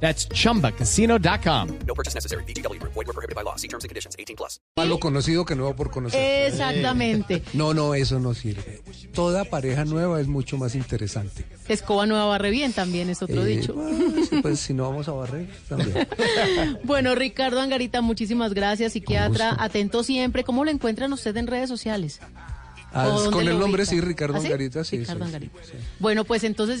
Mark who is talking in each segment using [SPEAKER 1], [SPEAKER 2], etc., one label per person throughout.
[SPEAKER 1] That's chumbacasino.com.
[SPEAKER 2] No purchase necessary. BGW. Void were prohibited by law. See terms and conditions. 18 plus.
[SPEAKER 3] Malo conocido que nuevo por conocer.
[SPEAKER 4] Exactamente.
[SPEAKER 3] No, no, eso no sirve. Toda pareja nueva es mucho más interesante.
[SPEAKER 4] Escoba nueva barre bien también es otro
[SPEAKER 3] Eh,
[SPEAKER 4] dicho.
[SPEAKER 3] bueno, sí, pues si no vamos a barrer, también.
[SPEAKER 4] Bueno, Ricardo Angarita, muchísimas gracias, psiquiatra. Atento siempre. ¿Cómo lo encuentran usted en redes sociales?
[SPEAKER 3] Ah,
[SPEAKER 4] ¿O dónde
[SPEAKER 3] con el nombre
[SPEAKER 4] ubican?
[SPEAKER 3] sí, Ricardo
[SPEAKER 4] ¿Ah, sí?
[SPEAKER 3] Angarita, sí.
[SPEAKER 4] Ricardo
[SPEAKER 3] sí,
[SPEAKER 4] Angarita.
[SPEAKER 3] sí, sí.
[SPEAKER 4] Bueno, pues entonces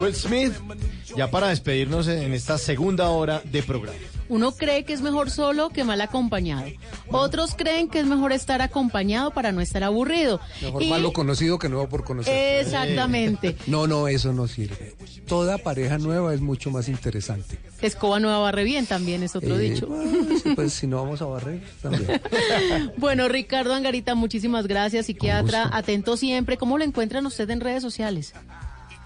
[SPEAKER 5] Will Smith, ya para despedirnos en esta segunda hora de programa.
[SPEAKER 4] uno cree que es mejor solo que mal acompañado. Otros creen que es mejor estar acompañado para no estar aburrido.
[SPEAKER 3] Mejor
[SPEAKER 4] Y-
[SPEAKER 3] malo conocido que nuevo por conocer.
[SPEAKER 4] Exactamente.
[SPEAKER 3] No, no, eso no sirve. Toda pareja nueva es mucho más interesante.
[SPEAKER 4] Escoba nueva barre bien también es otro
[SPEAKER 3] Eh,
[SPEAKER 4] dicho.
[SPEAKER 3] bueno, sí, pues si no vamos a barrer, también.
[SPEAKER 4] Bueno, Ricardo Angarita, muchísimas gracias, psiquiatra. Atento siempre. ¿Cómo lo encuentran usted en redes sociales?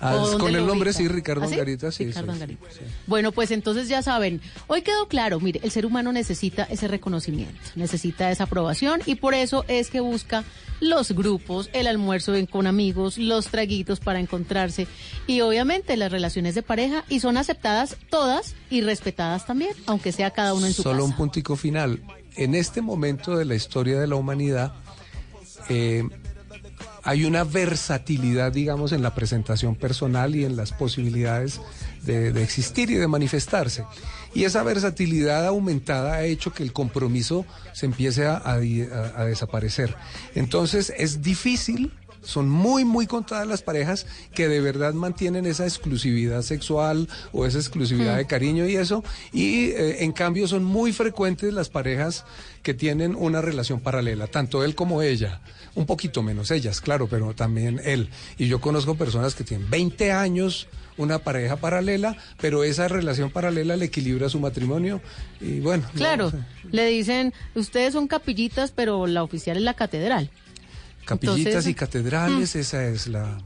[SPEAKER 3] Ah,
[SPEAKER 4] ¿O dónde
[SPEAKER 3] con el nombre sí, Ricardo
[SPEAKER 4] ¿Ah, sí?
[SPEAKER 3] Angarita, sí.
[SPEAKER 4] Ricardo Angarita.
[SPEAKER 3] sí.
[SPEAKER 4] Bueno, pues entonces ya saben, hoy quedó claro, mire, el ser humano necesita ese reconocimiento, necesita esa aprobación y por eso es que busca los grupos, el almuerzo con amigos, los traguitos para encontrarse y obviamente las relaciones de pareja y son aceptadas todas y respetadas también, aunque sea cada uno en su
[SPEAKER 3] Solo
[SPEAKER 4] casa.
[SPEAKER 3] un puntico final. En este momento de la historia de la humanidad, eh, hay una versatilidad, digamos, en la presentación personal y en las posibilidades de, de existir y de manifestarse. Y esa versatilidad aumentada ha hecho que el compromiso se empiece a, desaparecer. Entonces es difícil son muy, muy contadas las parejas que de verdad mantienen esa exclusividad sexual o esa exclusividad de cariño y eso. Y eh, en cambio son muy frecuentes las parejas que tienen una relación paralela, tanto él como ella. Un poquito menos ellas, claro, pero también él. Y yo conozco personas que tienen 20 años una pareja paralela, pero esa relación paralela le equilibra su matrimonio. Y bueno. no,
[SPEAKER 4] Claro, le dicen, ustedes son capillitas, pero la oficial es la catedral.
[SPEAKER 3] capillitas
[SPEAKER 4] Entonces-
[SPEAKER 3] y catedrales, esa es la...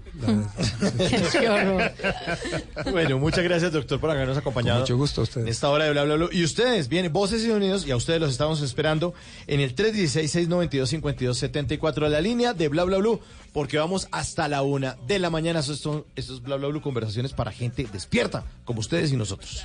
[SPEAKER 5] Bueno, muchas gracias, doctor, por habernos acompañado.
[SPEAKER 3] Con mucho gusto a ustedes.
[SPEAKER 5] En esta hora de bla, bla, bla. Y ustedes, vienen voces y sonidos, y a ustedes los estamos esperando en el 316-692-5274, la línea de bla, bla, bla, porque vamos hasta la una de la mañana. Estos son estos bla, bla, bla, conversaciones para gente despierta, como ustedes y nosotros.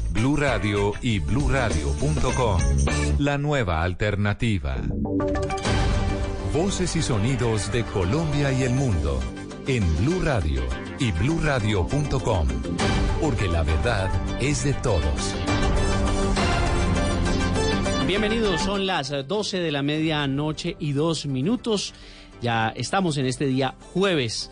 [SPEAKER 6] Blue Radio y bluradio.com. La nueva alternativa. Voces y sonidos de Colombia y el mundo en Blue Radio y bluradio.com, porque la verdad es de todos.
[SPEAKER 7] Bienvenidos, son las eh, 12 de la medianoche y dos minutos. Ya estamos en este día jueves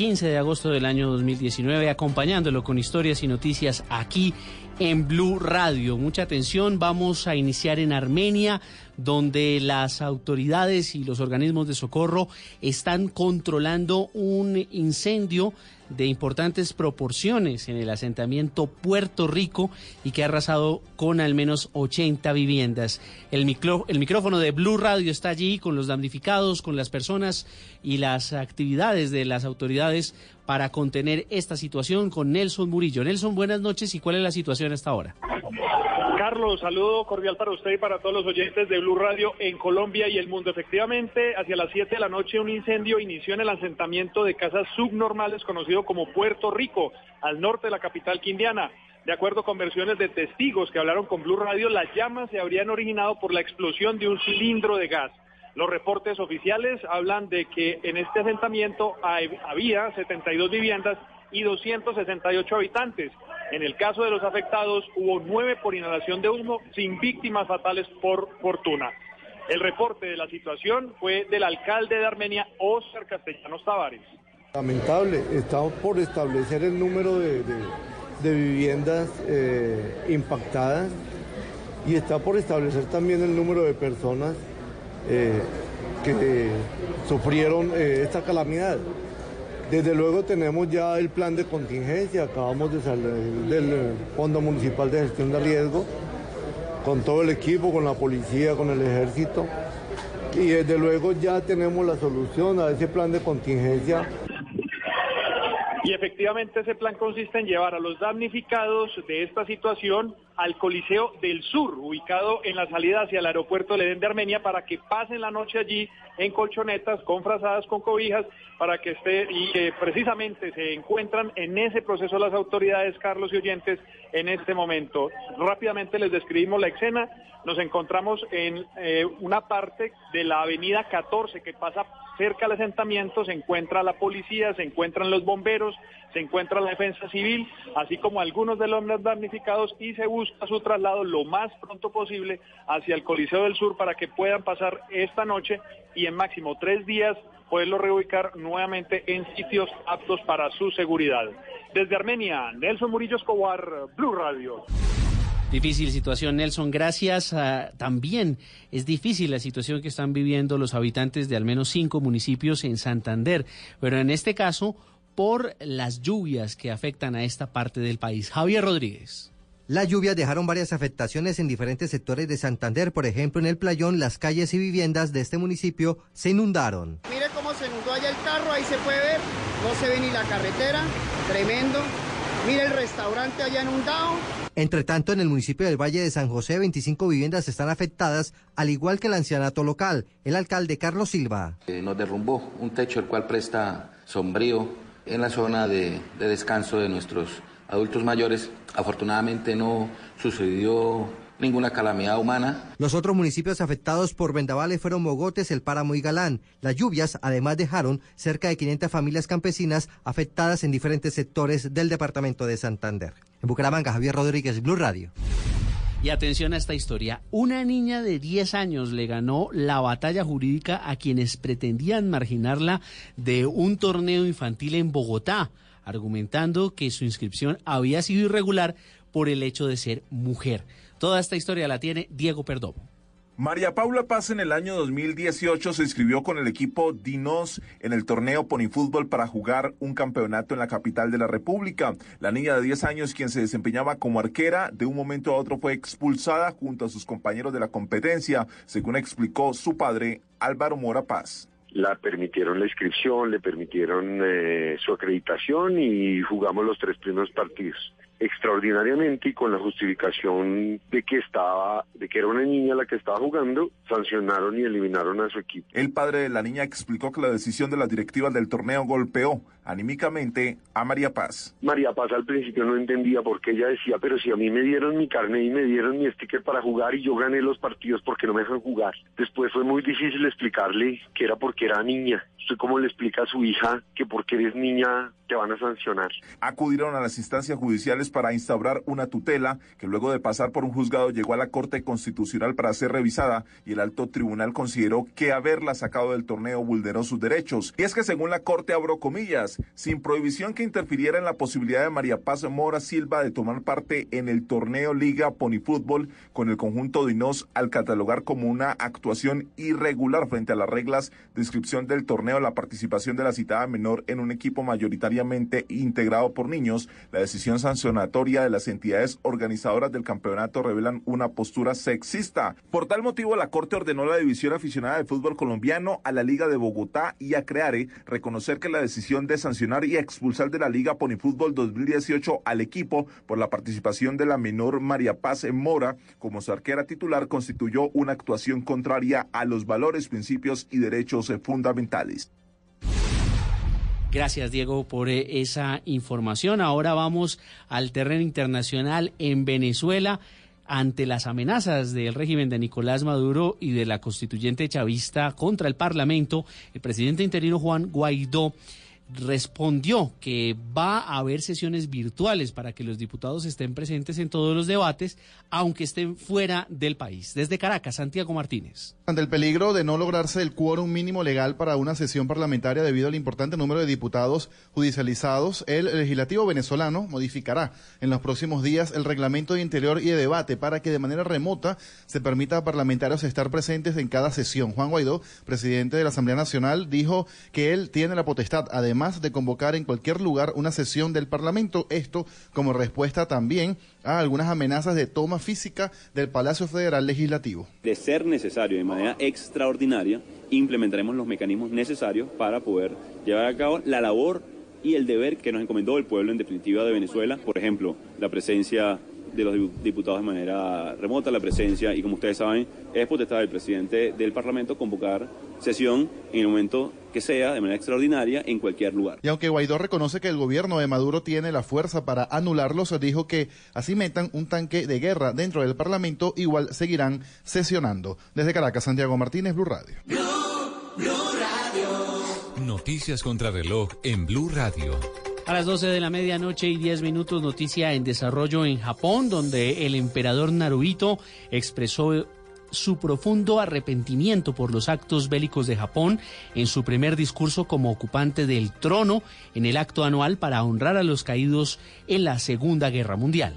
[SPEAKER 7] 15 de agosto del año 2019 acompañándolo con historias y noticias aquí en Blue Radio. Mucha atención, vamos a iniciar en Armenia donde las autoridades y los organismos de socorro están controlando un incendio de importantes proporciones en el asentamiento Puerto Rico y que ha arrasado con al menos 80 viviendas. El, micrófono de Blue Radio está allí con los damnificados, con las personas y las actividades de las autoridades para contener esta situación con Nelson Murillo. Nelson, buenas noches y cuál es la situación hasta ahora.
[SPEAKER 8] Carlos, saludo cordial para usted y para todos los oyentes de Blue Radio en Colombia y el mundo. Efectivamente, hacia las 7 de la noche un incendio inició en el asentamiento de casas subnormales conocido como Puerto Rico, al norte de la capital quindiana. De acuerdo con versiones de testigos que hablaron con Blue Radio, las llamas se habrían originado por la explosión de un cilindro de gas. Los reportes oficiales hablan de que en este asentamiento había 72 viviendas y 268 habitantes. En el caso de los afectados hubo nueve por inhalación de humo sin víctimas fatales por fortuna. El reporte de la situación fue del alcalde de Armenia, Óscar Castellanos Tavares.
[SPEAKER 9] Lamentable, estamos por establecer el número de, viviendas eh, impactadas y está por establecer también el número de personas eh, que sufrieron eh, esta calamidad. Desde luego tenemos ya el plan de contingencia, acabamos de salir del Fondo Municipal de Gestión de Riesgo, con todo el equipo, con la policía, con el ejército, y desde luego ya tenemos la solución a ese plan de contingencia.
[SPEAKER 8] Y efectivamente ese plan consiste en llevar a los damnificados de esta situación al Coliseo del Sur, ubicado en la salida hacia el aeropuerto de Edén de Armenia, para que pasen la noche allí en colchonetas, con frazadas, con cobijas, para que esté y que precisamente se encuentran en ese proceso las autoridades, Carlos y oyentes, en este momento. Rápidamente les describimos la escena. Nos encontramos en eh, una parte de la avenida 14 que pasa cerca al asentamiento, se encuentra la policía, se encuentran los bomberos, se encuentra la defensa civil, así como algunos de los damnificados y se busca su traslado lo más pronto posible hacia el Coliseo del Sur para que puedan pasar esta noche y en máximo tres días poderlo reubicar nuevamente en sitios aptos para su seguridad. Desde Armenia, Nelson Murillo Escobar, Blue Radio.
[SPEAKER 7] Difícil situación, Nelson. Gracias. También es difícil la situación que están viviendo los habitantes de al menos cinco municipios en Santander, pero en este caso por las lluvias que afectan a esta parte del país. Javier Rodríguez.
[SPEAKER 10] Las lluvias dejaron varias afectaciones en diferentes sectores de Santander. Por ejemplo, en el playón, las calles y viviendas de este municipio se inundaron.
[SPEAKER 11] Mire cómo se inundó allá el carro, ahí se puede ver. No se ve ni la carretera, tremendo. Mire el restaurante allá inundado.
[SPEAKER 10] Entre tanto, en el municipio del Valle de San José, 25 viviendas están afectadas, al igual que el ancianato local. El alcalde Carlos Silva.
[SPEAKER 12] Eh, nos derrumbó un techo el cual presta sombrío en la zona de descanso de nuestros adultos mayores. Afortunadamente no sucedió ninguna calamidad humana.
[SPEAKER 10] Los otros municipios afectados por vendavales fueron Mogotes, El Páramo y Galán. Las lluvias además dejaron cerca de 500 familias campesinas afectadas en diferentes sectores del departamento de Santander. En Bucaramanga, Javier Rodríguez, Blue Radio.
[SPEAKER 7] Y atención a esta historia. Una niña de 10 años le ganó la batalla jurídica a quienes pretendían marginarla de un torneo infantil en Bogotá argumentando que su inscripción había sido irregular por el hecho de ser mujer. Toda esta historia la tiene Diego Perdomo.
[SPEAKER 13] María Paula Paz en el año 2018 se inscribió con el equipo Dinos en el torneo Ponifútbol para jugar un campeonato en la capital de la República. La niña de 10 años, quien se desempeñaba como arquera, de un momento a otro fue expulsada junto a sus compañeros de la competencia, según explicó su padre Álvaro Mora Paz
[SPEAKER 14] la permitieron la inscripción, le permitieron eh, su acreditación y jugamos los tres primeros partidos extraordinariamente y con la justificación de que estaba, de que era una niña la que estaba jugando, sancionaron y eliminaron a su equipo.
[SPEAKER 13] El padre de la niña explicó que la decisión de las directivas del torneo golpeó anímicamente a María Paz.
[SPEAKER 14] María Paz al principio no entendía por qué ella decía, pero si a mí me dieron mi carne y me dieron mi sticker para jugar y yo gané los partidos, ¿por qué no me dejan jugar? Después fue muy difícil explicarle que era porque era niña. Usted cómo le explica a su hija que porque eres niña te van a sancionar.
[SPEAKER 13] Acudieron a las instancias judiciales para instaurar una tutela que luego de pasar por un juzgado llegó a la Corte Constitucional para ser revisada y el alto tribunal consideró que haberla sacado del torneo vulneró sus derechos. Y es que según la Corte, abro comillas, sin prohibición que interfiriera en la posibilidad de María Paz Mora Silva de tomar parte en el torneo Liga Fútbol con el conjunto de INOS al catalogar como una actuación irregular frente a las reglas de del torneo la participación de la citada menor en un equipo mayoritariamente integrado por niños, la decisión sancionatoria de las entidades organizadoras del campeonato revelan una postura sexista. Por tal motivo, la Corte ordenó la División Aficionada de Fútbol Colombiano, a la Liga de Bogotá y a Creare reconocer que la decisión de sancionar y expulsar de la Liga Ponifútbol 2018 al equipo por la participación de la menor María Paz Mora como su arquera titular constituyó una actuación contraria a los valores, principios y derechos fundamentales.
[SPEAKER 7] Gracias, Diego, por eh, esa información. Ahora vamos al terreno internacional en Venezuela. Ante las amenazas del régimen de Nicolás Maduro y de la constituyente chavista contra el Parlamento, el presidente interino Juan Guaidó respondió que va a haber sesiones virtuales para que los diputados estén presentes en todos los debates, aunque estén fuera del país. Desde Caracas, Santiago Martínez.
[SPEAKER 15] Ante el peligro de no lograrse el quórum mínimo legal para una sesión parlamentaria debido al importante número de diputados judicializados, el legislativo venezolano modificará en los próximos días el reglamento de interior y de debate para que de manera remota se permita a parlamentarios estar presentes en cada sesión. Juan Guaidó, presidente de la Asamblea Nacional, dijo que él tiene la potestad, además, de convocar en cualquier lugar una sesión del Parlamento, esto como respuesta también a algunas amenazas de toma física del Palacio Federal Legislativo.
[SPEAKER 16] De ser necesario de manera extraordinaria, implementaremos los mecanismos necesarios para poder llevar a cabo la labor y el deber que nos encomendó el pueblo en definitiva de Venezuela, por ejemplo, la presencia de los diputados de manera remota, la presencia, y como ustedes saben, es potestad del presidente del Parlamento convocar sesión en el momento que sea, de manera extraordinaria, en cualquier lugar.
[SPEAKER 15] Y aunque Guaidó reconoce que el gobierno de Maduro tiene la fuerza para anularlos, dijo que así metan un tanque de guerra dentro del Parlamento, igual seguirán sesionando. Desde Caracas, Santiago Martínez, Blue Radio.
[SPEAKER 6] Noticias contra reloj en Blue Radio.
[SPEAKER 7] A las 12 de la medianoche y 10 minutos, noticia en desarrollo en Japón, donde el emperador Naruhito expresó su profundo arrepentimiento por los actos bélicos de Japón en su primer discurso como ocupante del trono en el acto anual para honrar a los caídos en la Segunda Guerra Mundial.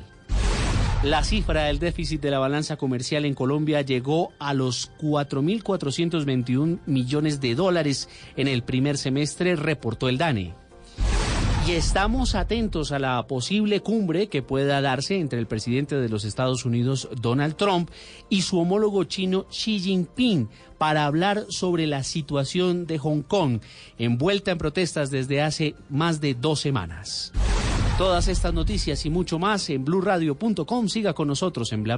[SPEAKER 7] La cifra del déficit de la balanza comercial en Colombia llegó a los 4.421 millones de dólares en el primer semestre, reportó el DANE. Y estamos atentos a la posible cumbre que pueda darse entre el presidente de los Estados Unidos, Donald Trump, y su homólogo chino, Xi Jinping, para hablar sobre la situación de Hong Kong, envuelta en protestas desde hace más de dos semanas. Todas estas noticias y mucho más en blurradio.com. Siga con nosotros en bla.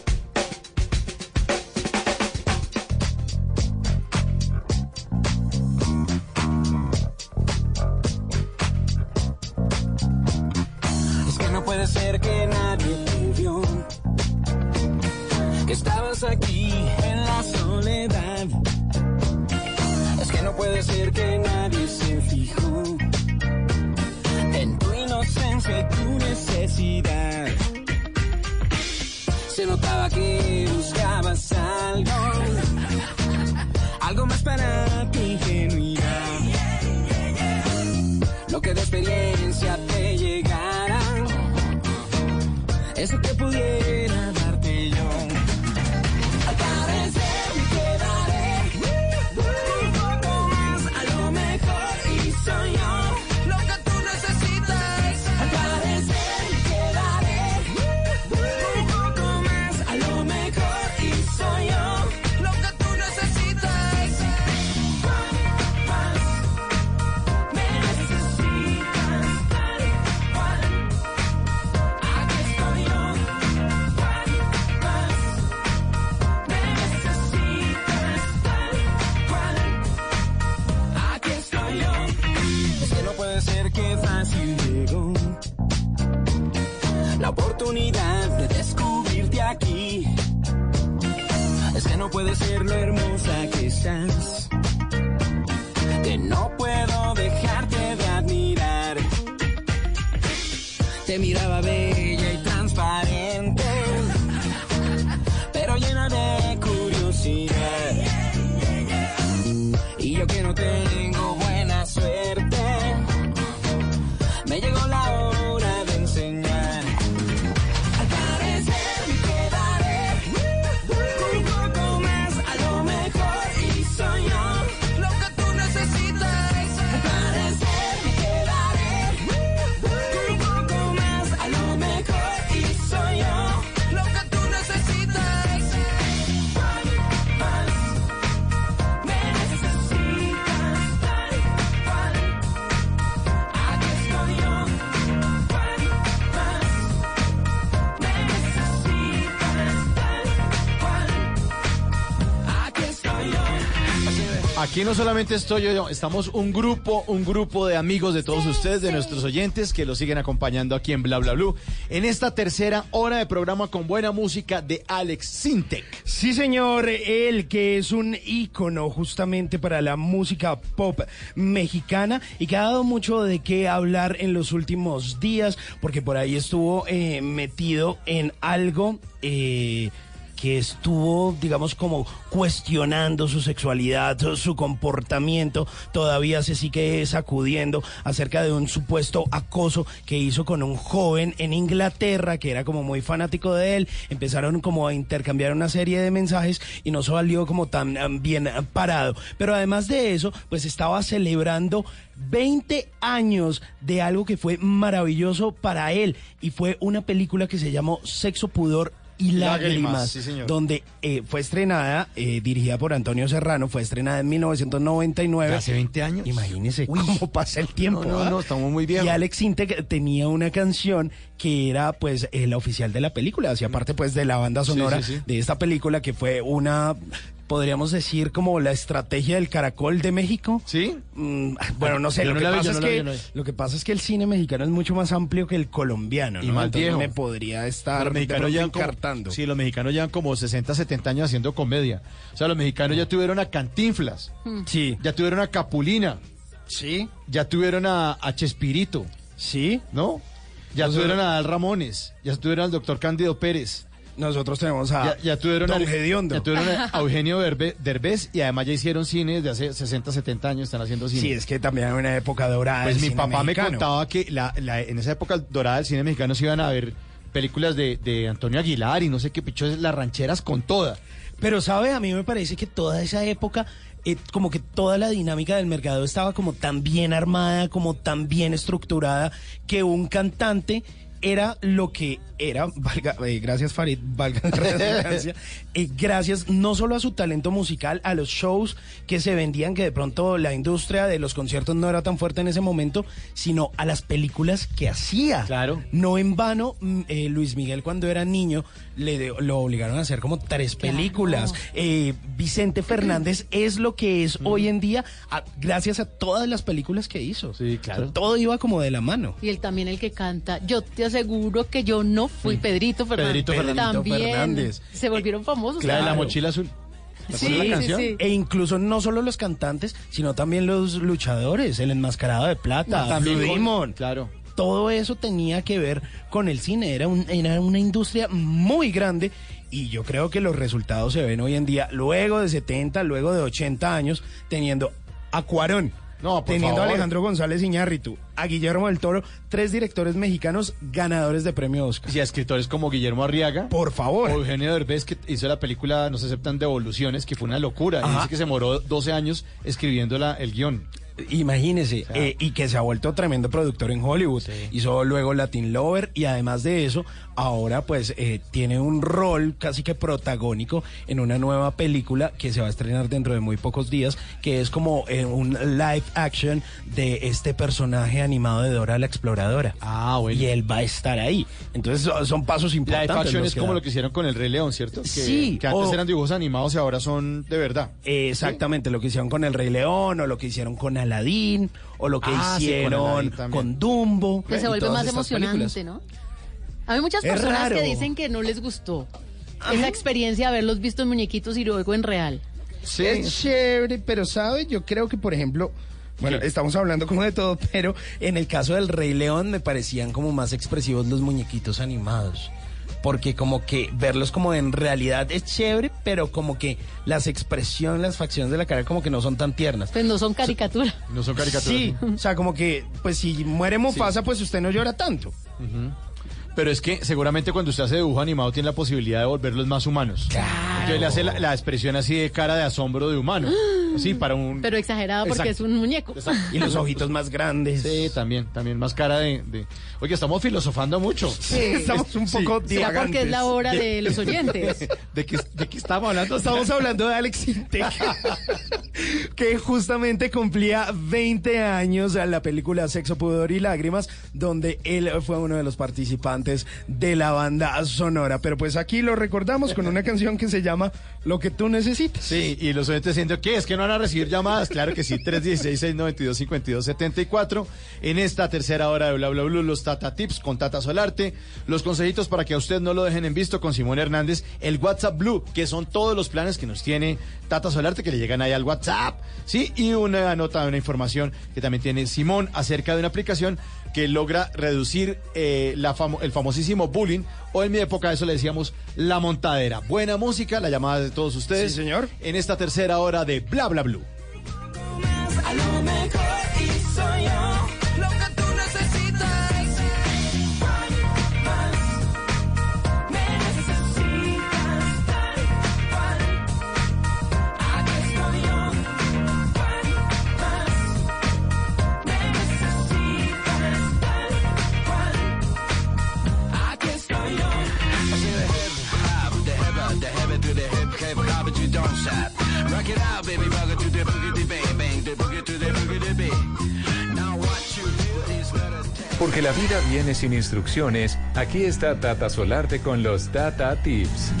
[SPEAKER 17] Me Aquí no
[SPEAKER 5] solamente estoy yo, estamos un grupo, un grupo de amigos de todos ustedes, de nuestros oyentes que los siguen acompañando aquí en Bla Bla Blue, en esta tercera hora de programa con buena música de Alex Sintek.
[SPEAKER 18] Sí, señor, él que es un ícono justamente para la música pop mexicana y que ha dado mucho de qué hablar en los últimos días, porque por ahí estuvo eh, metido en algo. eh, que estuvo, digamos, como cuestionando su sexualidad, su- comportamiento, todavía se sigue sacudiendo acerca de un supuesto acoso que hizo con un joven en Inglaterra que era como muy fanático de él, empezaron como a intercambiar una serie de mensajes y no salió como tan ah, bien parado. Pero además de eso, pues estaba celebrando 20 años de algo que fue maravilloso para él y fue una película que se llamó Sexo, Pudor y
[SPEAKER 5] Lágrimas,
[SPEAKER 18] Lágrimas,
[SPEAKER 5] sí, señor.
[SPEAKER 18] donde eh, fue estrenada, eh, dirigida por Antonio Serrano, fue estrenada en 1999.
[SPEAKER 5] Hace 20 años.
[SPEAKER 18] Imagínese cómo pasa el tiempo.
[SPEAKER 5] No, no,
[SPEAKER 18] ¿ah?
[SPEAKER 5] no, estamos muy viejos.
[SPEAKER 18] Y Alex Sintek tenía una canción que era pues eh, la oficial de la película, hacía parte pues de la banda sonora
[SPEAKER 5] sí, sí.
[SPEAKER 18] de esta película que fue una podríamos decir como la estrategia del caracol de México.
[SPEAKER 5] Sí.
[SPEAKER 18] bueno, no sé, lo que pasa es que
[SPEAKER 5] yo no la vi.
[SPEAKER 18] lo que pasa es que el cine mexicano es mucho más amplio que el colombiano,
[SPEAKER 5] Y
[SPEAKER 18] ¿no?
[SPEAKER 5] más
[SPEAKER 18] Entonces
[SPEAKER 5] viejo.
[SPEAKER 18] me podría estar
[SPEAKER 5] Los mexicanos como,
[SPEAKER 18] encartando.
[SPEAKER 5] sí, los mexicanos llevan como 60, 70 años haciendo comedia. O sea, los mexicanos ya tuvieron a Cantinflas.
[SPEAKER 18] Sí.
[SPEAKER 5] Ya tuvieron a Capulina.
[SPEAKER 18] Sí.
[SPEAKER 5] Ya tuvieron a, a Chespirito.
[SPEAKER 18] Sí.
[SPEAKER 5] ¿No? Ya tuvieron a Al Ramones. Ya tuvieron al doctor Cándido Pérez.
[SPEAKER 18] Nosotros tenemos a
[SPEAKER 5] Ya, ya tuvieron
[SPEAKER 18] Don
[SPEAKER 5] al-
[SPEAKER 18] Gediondo.
[SPEAKER 5] Ya tuvieron a Eugenio Derbe- Derbez y además ya hicieron cine desde hace 60, 70 años. Están haciendo cine.
[SPEAKER 18] Sí, es que también hay una época dorada.
[SPEAKER 5] Pues
[SPEAKER 18] del
[SPEAKER 5] mi
[SPEAKER 18] cine
[SPEAKER 5] papá
[SPEAKER 18] mexicano.
[SPEAKER 5] me contaba que la, la- en esa época dorada del cine mexicano se iban a ver películas de, de Antonio Aguilar y no sé qué pichos, las rancheras con toda.
[SPEAKER 18] Pero, ¿sabe? A mí me parece que toda esa época, eh, como que toda la dinámica del mercado estaba como tan bien armada, como tan bien estructurada, que un cantante era lo que era, valga, eh, gracias Farid, valga la redundancia, eh, gracias no solo a su talento musical, a los shows que se vendían, que de pronto la industria de los conciertos no era tan fuerte en ese momento, sino a las películas que hacía.
[SPEAKER 5] Claro.
[SPEAKER 18] No en vano, mm, eh, Luis Miguel cuando era niño le de- lo obligaron a hacer como tres películas. Eh, Vicente Fernández es lo que es hoy en día a- gracias a todas las películas que hizo.
[SPEAKER 5] Sí, claro.
[SPEAKER 18] todo iba como de la mano.
[SPEAKER 4] Y él también el que canta. Yo te aseguro que yo no fui Pedrito Fernández.
[SPEAKER 18] Pedrito Fernández.
[SPEAKER 4] También
[SPEAKER 18] Fernández.
[SPEAKER 4] se volvieron famosos.
[SPEAKER 5] La de la
[SPEAKER 4] claro.
[SPEAKER 5] mochila azul. ¿Te
[SPEAKER 4] Sí,
[SPEAKER 5] la
[SPEAKER 4] sí,
[SPEAKER 5] canción?
[SPEAKER 4] sí.
[SPEAKER 18] E incluso no solo los cantantes, sino también los luchadores, el enmascarado de plata,
[SPEAKER 5] También
[SPEAKER 18] Blue
[SPEAKER 5] con-
[SPEAKER 18] Demon.
[SPEAKER 5] Claro.
[SPEAKER 18] todo eso tenía que ver con el cine. Era, un- era una industria muy grande y yo creo que los resultados se ven hoy en día, luego de 70, luego de 80 años, teniendo a Cuarón.
[SPEAKER 5] No,
[SPEAKER 18] teniendo a. Alejandro González Iñárritu, a Guillermo del Toro, tres directores mexicanos ganadores de premio Oscar.
[SPEAKER 5] Y a escritores como Guillermo Arriaga.
[SPEAKER 18] Por favor.
[SPEAKER 5] O Eugenio Derbez, que hizo la película No se aceptan devoluciones, que fue una locura. Dice que se moró 12 años escribiendo la, el guion.
[SPEAKER 18] Imagínese, eh, y que se ha vuelto tremendo productor en Hollywood. Hizo luego Latin Lover y además de eso, ahora pues eh, tiene un rol casi que protagónico en una nueva película que se va a estrenar dentro de muy pocos días, que es como eh, un live action de este personaje animado de Dora la Exploradora.
[SPEAKER 5] Ah, bueno.
[SPEAKER 18] Y él va a estar ahí. Entonces son, pasos importantes.
[SPEAKER 5] Live action es como
[SPEAKER 18] dan.
[SPEAKER 5] lo que hicieron con el Rey León, ¿cierto? Que,
[SPEAKER 18] Sí,
[SPEAKER 5] Que antes
[SPEAKER 18] o-
[SPEAKER 5] eran dibujos animados y ahora son de verdad.
[SPEAKER 18] Exactamente, lo que hicieron con El Rey León o lo que hicieron con Aladdin o lo que
[SPEAKER 5] Ah, sí, con
[SPEAKER 18] hicieron con. Dumbo.
[SPEAKER 4] Se vuelve más emocionante,
[SPEAKER 18] películas.
[SPEAKER 4] ¿no? Hay muchas
[SPEAKER 18] Es
[SPEAKER 4] personas
[SPEAKER 18] raro.
[SPEAKER 4] que dicen que no les gustó esa experiencia de haberlos visto en muñequitos y luego en real.
[SPEAKER 18] Es chévere, pero ¿sabe? Yo creo que, por ejemplo, bueno, estamos hablando como de todo, pero en el caso del Rey León me parecían como más expresivos los muñequitos animados. Porque como que verlos como en realidad es chévere, pero como que las expresiones, las facciones de la cara como que no son tan tiernas.
[SPEAKER 4] Pues no son caricatura.
[SPEAKER 5] No son caricaturas.
[SPEAKER 18] Sí, o sea, como que, pues si muere Mufasa, pues usted no llora tanto.
[SPEAKER 5] Ujú. Pero es que seguramente cuando usted hace dibujo animado tiene la posibilidad de volverlos más humanos. Claro. le hace la, la expresión así de cara de asombro de humano. Sí, para un...
[SPEAKER 4] Pero exagerado porque
[SPEAKER 5] Exacto.
[SPEAKER 4] es un muñeco.
[SPEAKER 18] Y los ojitos más grandes.
[SPEAKER 5] Sí, también, también más cara de... de- Oye, estamos filosofando mucho.
[SPEAKER 18] Sí, estamos un poco
[SPEAKER 4] Será porque es la hora de los oyentes.
[SPEAKER 5] ¿De qué, de qué estamos hablando?
[SPEAKER 18] Estamos hablando de Alex Intec, que justamente cumplía 20 años a la película Sexo, Pudor y Lágrimas, donde él fue uno de los participantes de la banda sonora. Pero pues aquí lo recordamos con una canción que se llama Lo que tú necesitas.
[SPEAKER 5] Sí, y los oyentes diciendo, ¿qué? ¿Es que no van a recibir llamadas? Claro que sí, 316-692-5274. En esta tercera hora de Bla Bla Blue, los Tata Tips con Tata Solarte, los consejitos para que a usted no lo dejen en visto con Simón Hernández, el WhatsApp Blue, que son todos los planes que nos tiene Tata Solarte, que le llegan ahí al WhatsApp, ¿sí? Y una nota, una información que también tiene Simón acerca de una aplicación que logra reducir eh, la famo- el famosísimo bullying, o en mi época eso le decíamos la montadera. Buena música, la llamada de todos ustedes.
[SPEAKER 18] Sí, señor.
[SPEAKER 5] En esta tercera hora de Bla Bla Blue.
[SPEAKER 17] A lo mejor y soy yo
[SPEAKER 19] it out, baby, rock it to the boogie, bang, bang, the boogie to the boogie, bang. Now what you do is better
[SPEAKER 6] Porque la vida viene sin instrucciones, aquí está Tata Solarte con los Tata Tips.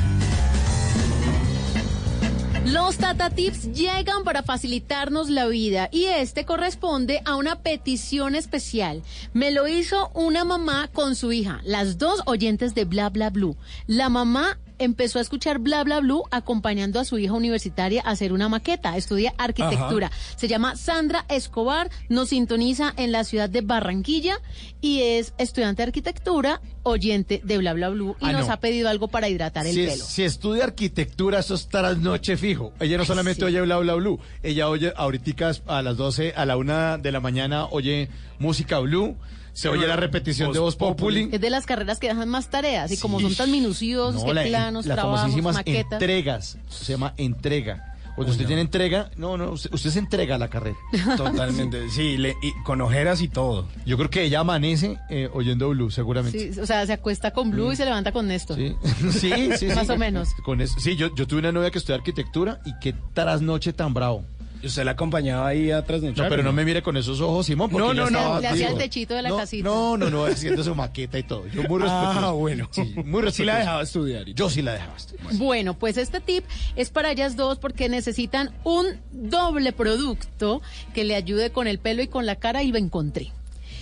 [SPEAKER 4] Los Tata Tips llegan para facilitarnos la vida y este corresponde a una petición especial. Me lo hizo una mamá con su hija, las dos oyentes de Bla Bla Blue. La mamá empezó a escuchar Bla Bla Blue acompañando a su hija universitaria a hacer una maqueta, estudia arquitectura. Se llama Sandra Escobar, nos sintoniza en la ciudad de Barranquilla y es estudiante de arquitectura, oyente de Bla Bla Blue y
[SPEAKER 5] Ah,
[SPEAKER 4] nos
[SPEAKER 5] no.
[SPEAKER 4] ha pedido algo para hidratar el pelo.
[SPEAKER 5] si estudia arquitectura, eso es trasnoche fijo. Ella no solamente
[SPEAKER 4] sí.
[SPEAKER 5] oye Bla Bla Blue, ella oye ahorita a las 12, a la 1 de la mañana, oye música Blue, se oye la repetición de Voz Populi.
[SPEAKER 4] Es de las carreras que dejan más tareas y como son tan minuciosos,
[SPEAKER 5] No,
[SPEAKER 4] que
[SPEAKER 5] la,
[SPEAKER 4] planos,
[SPEAKER 5] las
[SPEAKER 4] trabajos, maquetas.
[SPEAKER 5] entregas. Se llama entrega. Cuando usted tiene entrega, no, no, usted, usted se entrega a la carrera.
[SPEAKER 18] Totalmente, sí, le- y con ojeras y todo.
[SPEAKER 5] Yo creo que ella amanece eh, oyendo Blue, seguramente.
[SPEAKER 4] Sí, o sea, se acuesta con Blue y se levanta con Néstor.
[SPEAKER 5] Sí, sí, sí, sí.
[SPEAKER 4] Más o menos.
[SPEAKER 5] Con eso. Sí, yo, yo tuve una novia que estudia arquitectura y qué trasnoche tan bravo.
[SPEAKER 18] ¿Y usted la acompañaba ahí a trasnochar?
[SPEAKER 5] No, pero no me mire con esos ojos, Simón. porque
[SPEAKER 18] No, no, no.
[SPEAKER 4] Le hacía el techito de la
[SPEAKER 5] no,
[SPEAKER 4] casita.
[SPEAKER 5] No, no, no, haciendo su maqueta y todo. Yo muy respetuoso.
[SPEAKER 18] Ah, bueno.
[SPEAKER 5] Sí, muy
[SPEAKER 18] Sí la
[SPEAKER 5] respetuoso.
[SPEAKER 18] dejaba estudiar. y
[SPEAKER 5] Yo sí la dejaba estudiar.
[SPEAKER 4] Bueno, pues este tip es para ellas dos porque necesitan un doble producto que le ayude con el pelo y con la cara y lo encontré.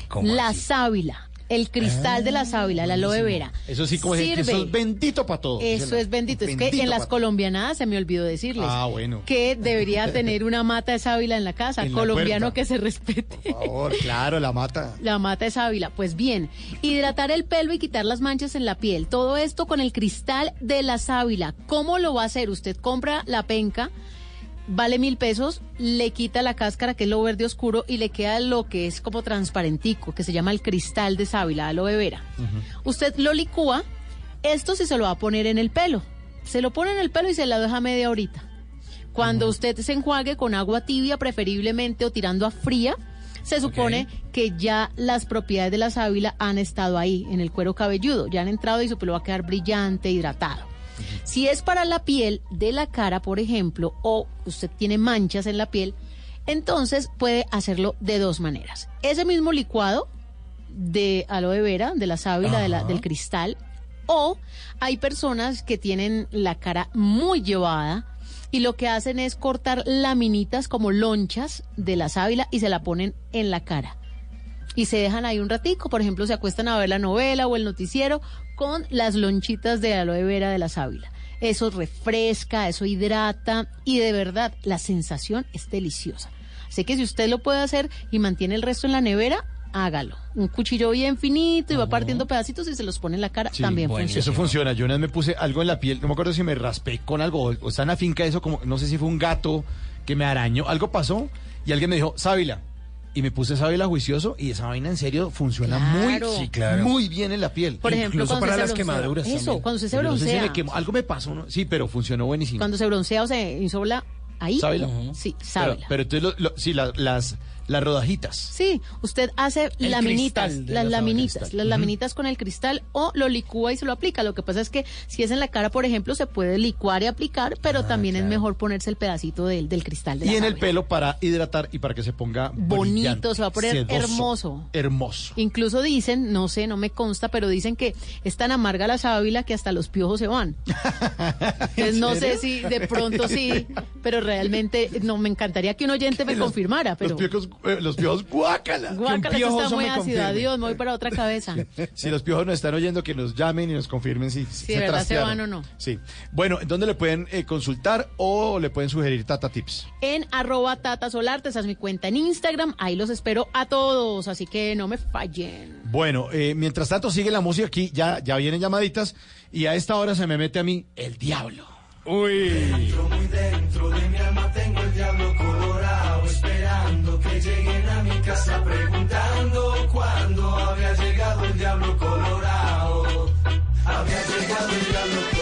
[SPEAKER 18] ¿Cómo
[SPEAKER 4] La
[SPEAKER 18] así?
[SPEAKER 4] sábila, el cristal de la sábila, la aloe vera.
[SPEAKER 5] Eso sí, como que
[SPEAKER 4] Sirve.
[SPEAKER 5] eso es bendito para todos.
[SPEAKER 4] Eso es bendito. Es que en las colombianadas se me olvidó decirles
[SPEAKER 5] Ah, bueno.
[SPEAKER 4] que debería tener una mata de sábila en la casa.
[SPEAKER 5] En
[SPEAKER 4] Colombiano que se respete.
[SPEAKER 5] Por favor, claro, la mata.
[SPEAKER 4] La mata es sábila. Pues bien, hidratar el pelo y quitar las manchas en la piel. Todo esto con el cristal de la sábila. ¿Cómo lo va a hacer? Usted compra la penca, vale mil pesos, le quita la cáscara, que es lo verde oscuro, y le queda lo que es como transparentico, que se llama el cristal de sábila, aloe vera. Usted lo licúa, esto sí se lo va a poner en el pelo. Se lo pone en el pelo y se la deja media horita. Cuando usted se enjuague con agua tibia, preferiblemente o tirando a fría, se supone que ya las propiedades de la sábila han estado ahí, en el cuero cabelludo, ya han entrado y su pelo va a quedar brillante, hidratado. Si es para la piel de la cara, por ejemplo, o usted tiene manchas en la piel, entonces puede hacerlo de dos maneras. Ese mismo licuado de aloe vera, de la sábila, de la- del cristal, o hay personas que tienen la cara muy llevada y lo que hacen es cortar laminitas como lonchas de la sábila y se la ponen en la cara. Y se dejan ahí un ratico, por ejemplo, se acuestan a ver la novela o el noticiero con las lonchitas de aloe vera de la sábila. Eso refresca, eso hidrata y de verdad la sensación es deliciosa. Así que si usted lo puede hacer y mantiene el resto en la nevera, hágalo. Un cuchillo bien finito y va partiendo pedacitos y se los pone en la cara,
[SPEAKER 5] Sí,
[SPEAKER 4] también
[SPEAKER 5] bueno,
[SPEAKER 4] funciona.
[SPEAKER 5] Eso funciona. Yo una vez me puse algo en la piel, no me acuerdo si me raspé con algo o- o está en la finca eso como, no sé si fue un gato que me arañó, algo pasó y alguien me dijo, sábila. Y me puse sábila juicioso y esa vaina en serio funciona
[SPEAKER 4] Claro.
[SPEAKER 5] muy,
[SPEAKER 4] Sí, claro.
[SPEAKER 5] muy bien en la piel.
[SPEAKER 4] Por ejemplo,
[SPEAKER 5] Incluso para las
[SPEAKER 4] broncea.
[SPEAKER 5] quemaduras
[SPEAKER 4] Eso,
[SPEAKER 5] también.
[SPEAKER 4] cuando usted se
[SPEAKER 5] Yo no sé si me
[SPEAKER 4] broncea.
[SPEAKER 5] quemó, algo me pasó, ¿no? sí, pero funcionó buenísimo.
[SPEAKER 4] Cuando se broncea o se insola ahí. Sí,
[SPEAKER 5] Pero,
[SPEAKER 4] sábila.
[SPEAKER 5] pero entonces, lo- lo- sí, la- las, las rodajitas.
[SPEAKER 4] Sí, usted hace
[SPEAKER 5] El
[SPEAKER 4] laminitas, las laminitas, las laminitas con el cristal o lo licúa y se lo aplica. Lo que pasa es que si es en la cara, por ejemplo, se puede licuar y aplicar, pero también es mejor ponerse el pedacito del, del cristal de
[SPEAKER 5] Y en el pelo para hidratar y para que se ponga
[SPEAKER 4] Bonito, se va a poner
[SPEAKER 5] sedoso,
[SPEAKER 4] hermoso.
[SPEAKER 5] Hermoso.
[SPEAKER 4] Incluso dicen, no sé, no me consta, pero dicen que es tan amarga la sábila que hasta los piojos se van. Entonces, no sé si de pronto sí, pero realmente no me encantaría que un oyente me confirmara, pero
[SPEAKER 5] Los piojos, los piojos, guácala.
[SPEAKER 4] guácala,
[SPEAKER 5] Que
[SPEAKER 4] está muy ácido, adiós, me voy para otra cabeza.
[SPEAKER 5] Si los piojos nos están oyendo, que nos llamen y nos confirmen si,
[SPEAKER 4] verdad se
[SPEAKER 5] trastearon.
[SPEAKER 4] van o no.
[SPEAKER 5] Sí. Bueno, ¿dónde le pueden eh, consultar o le pueden sugerir Tata Tips?
[SPEAKER 4] En arroba Tata Solarte, esa es mi cuenta en Instagram, ahí los espero a todos, así que no me fallen.
[SPEAKER 5] Bueno, eh, mientras tanto sigue la música aquí, ya, ya vienen llamaditas y a esta hora se me mete a mí el diablo. Uy.
[SPEAKER 19] Muy dentro de mi alma tengo el diablo colorado esperando que lleguen a mi casa preguntando cuándo había llegado el diablo colorado. Había llegado el diablo colorado.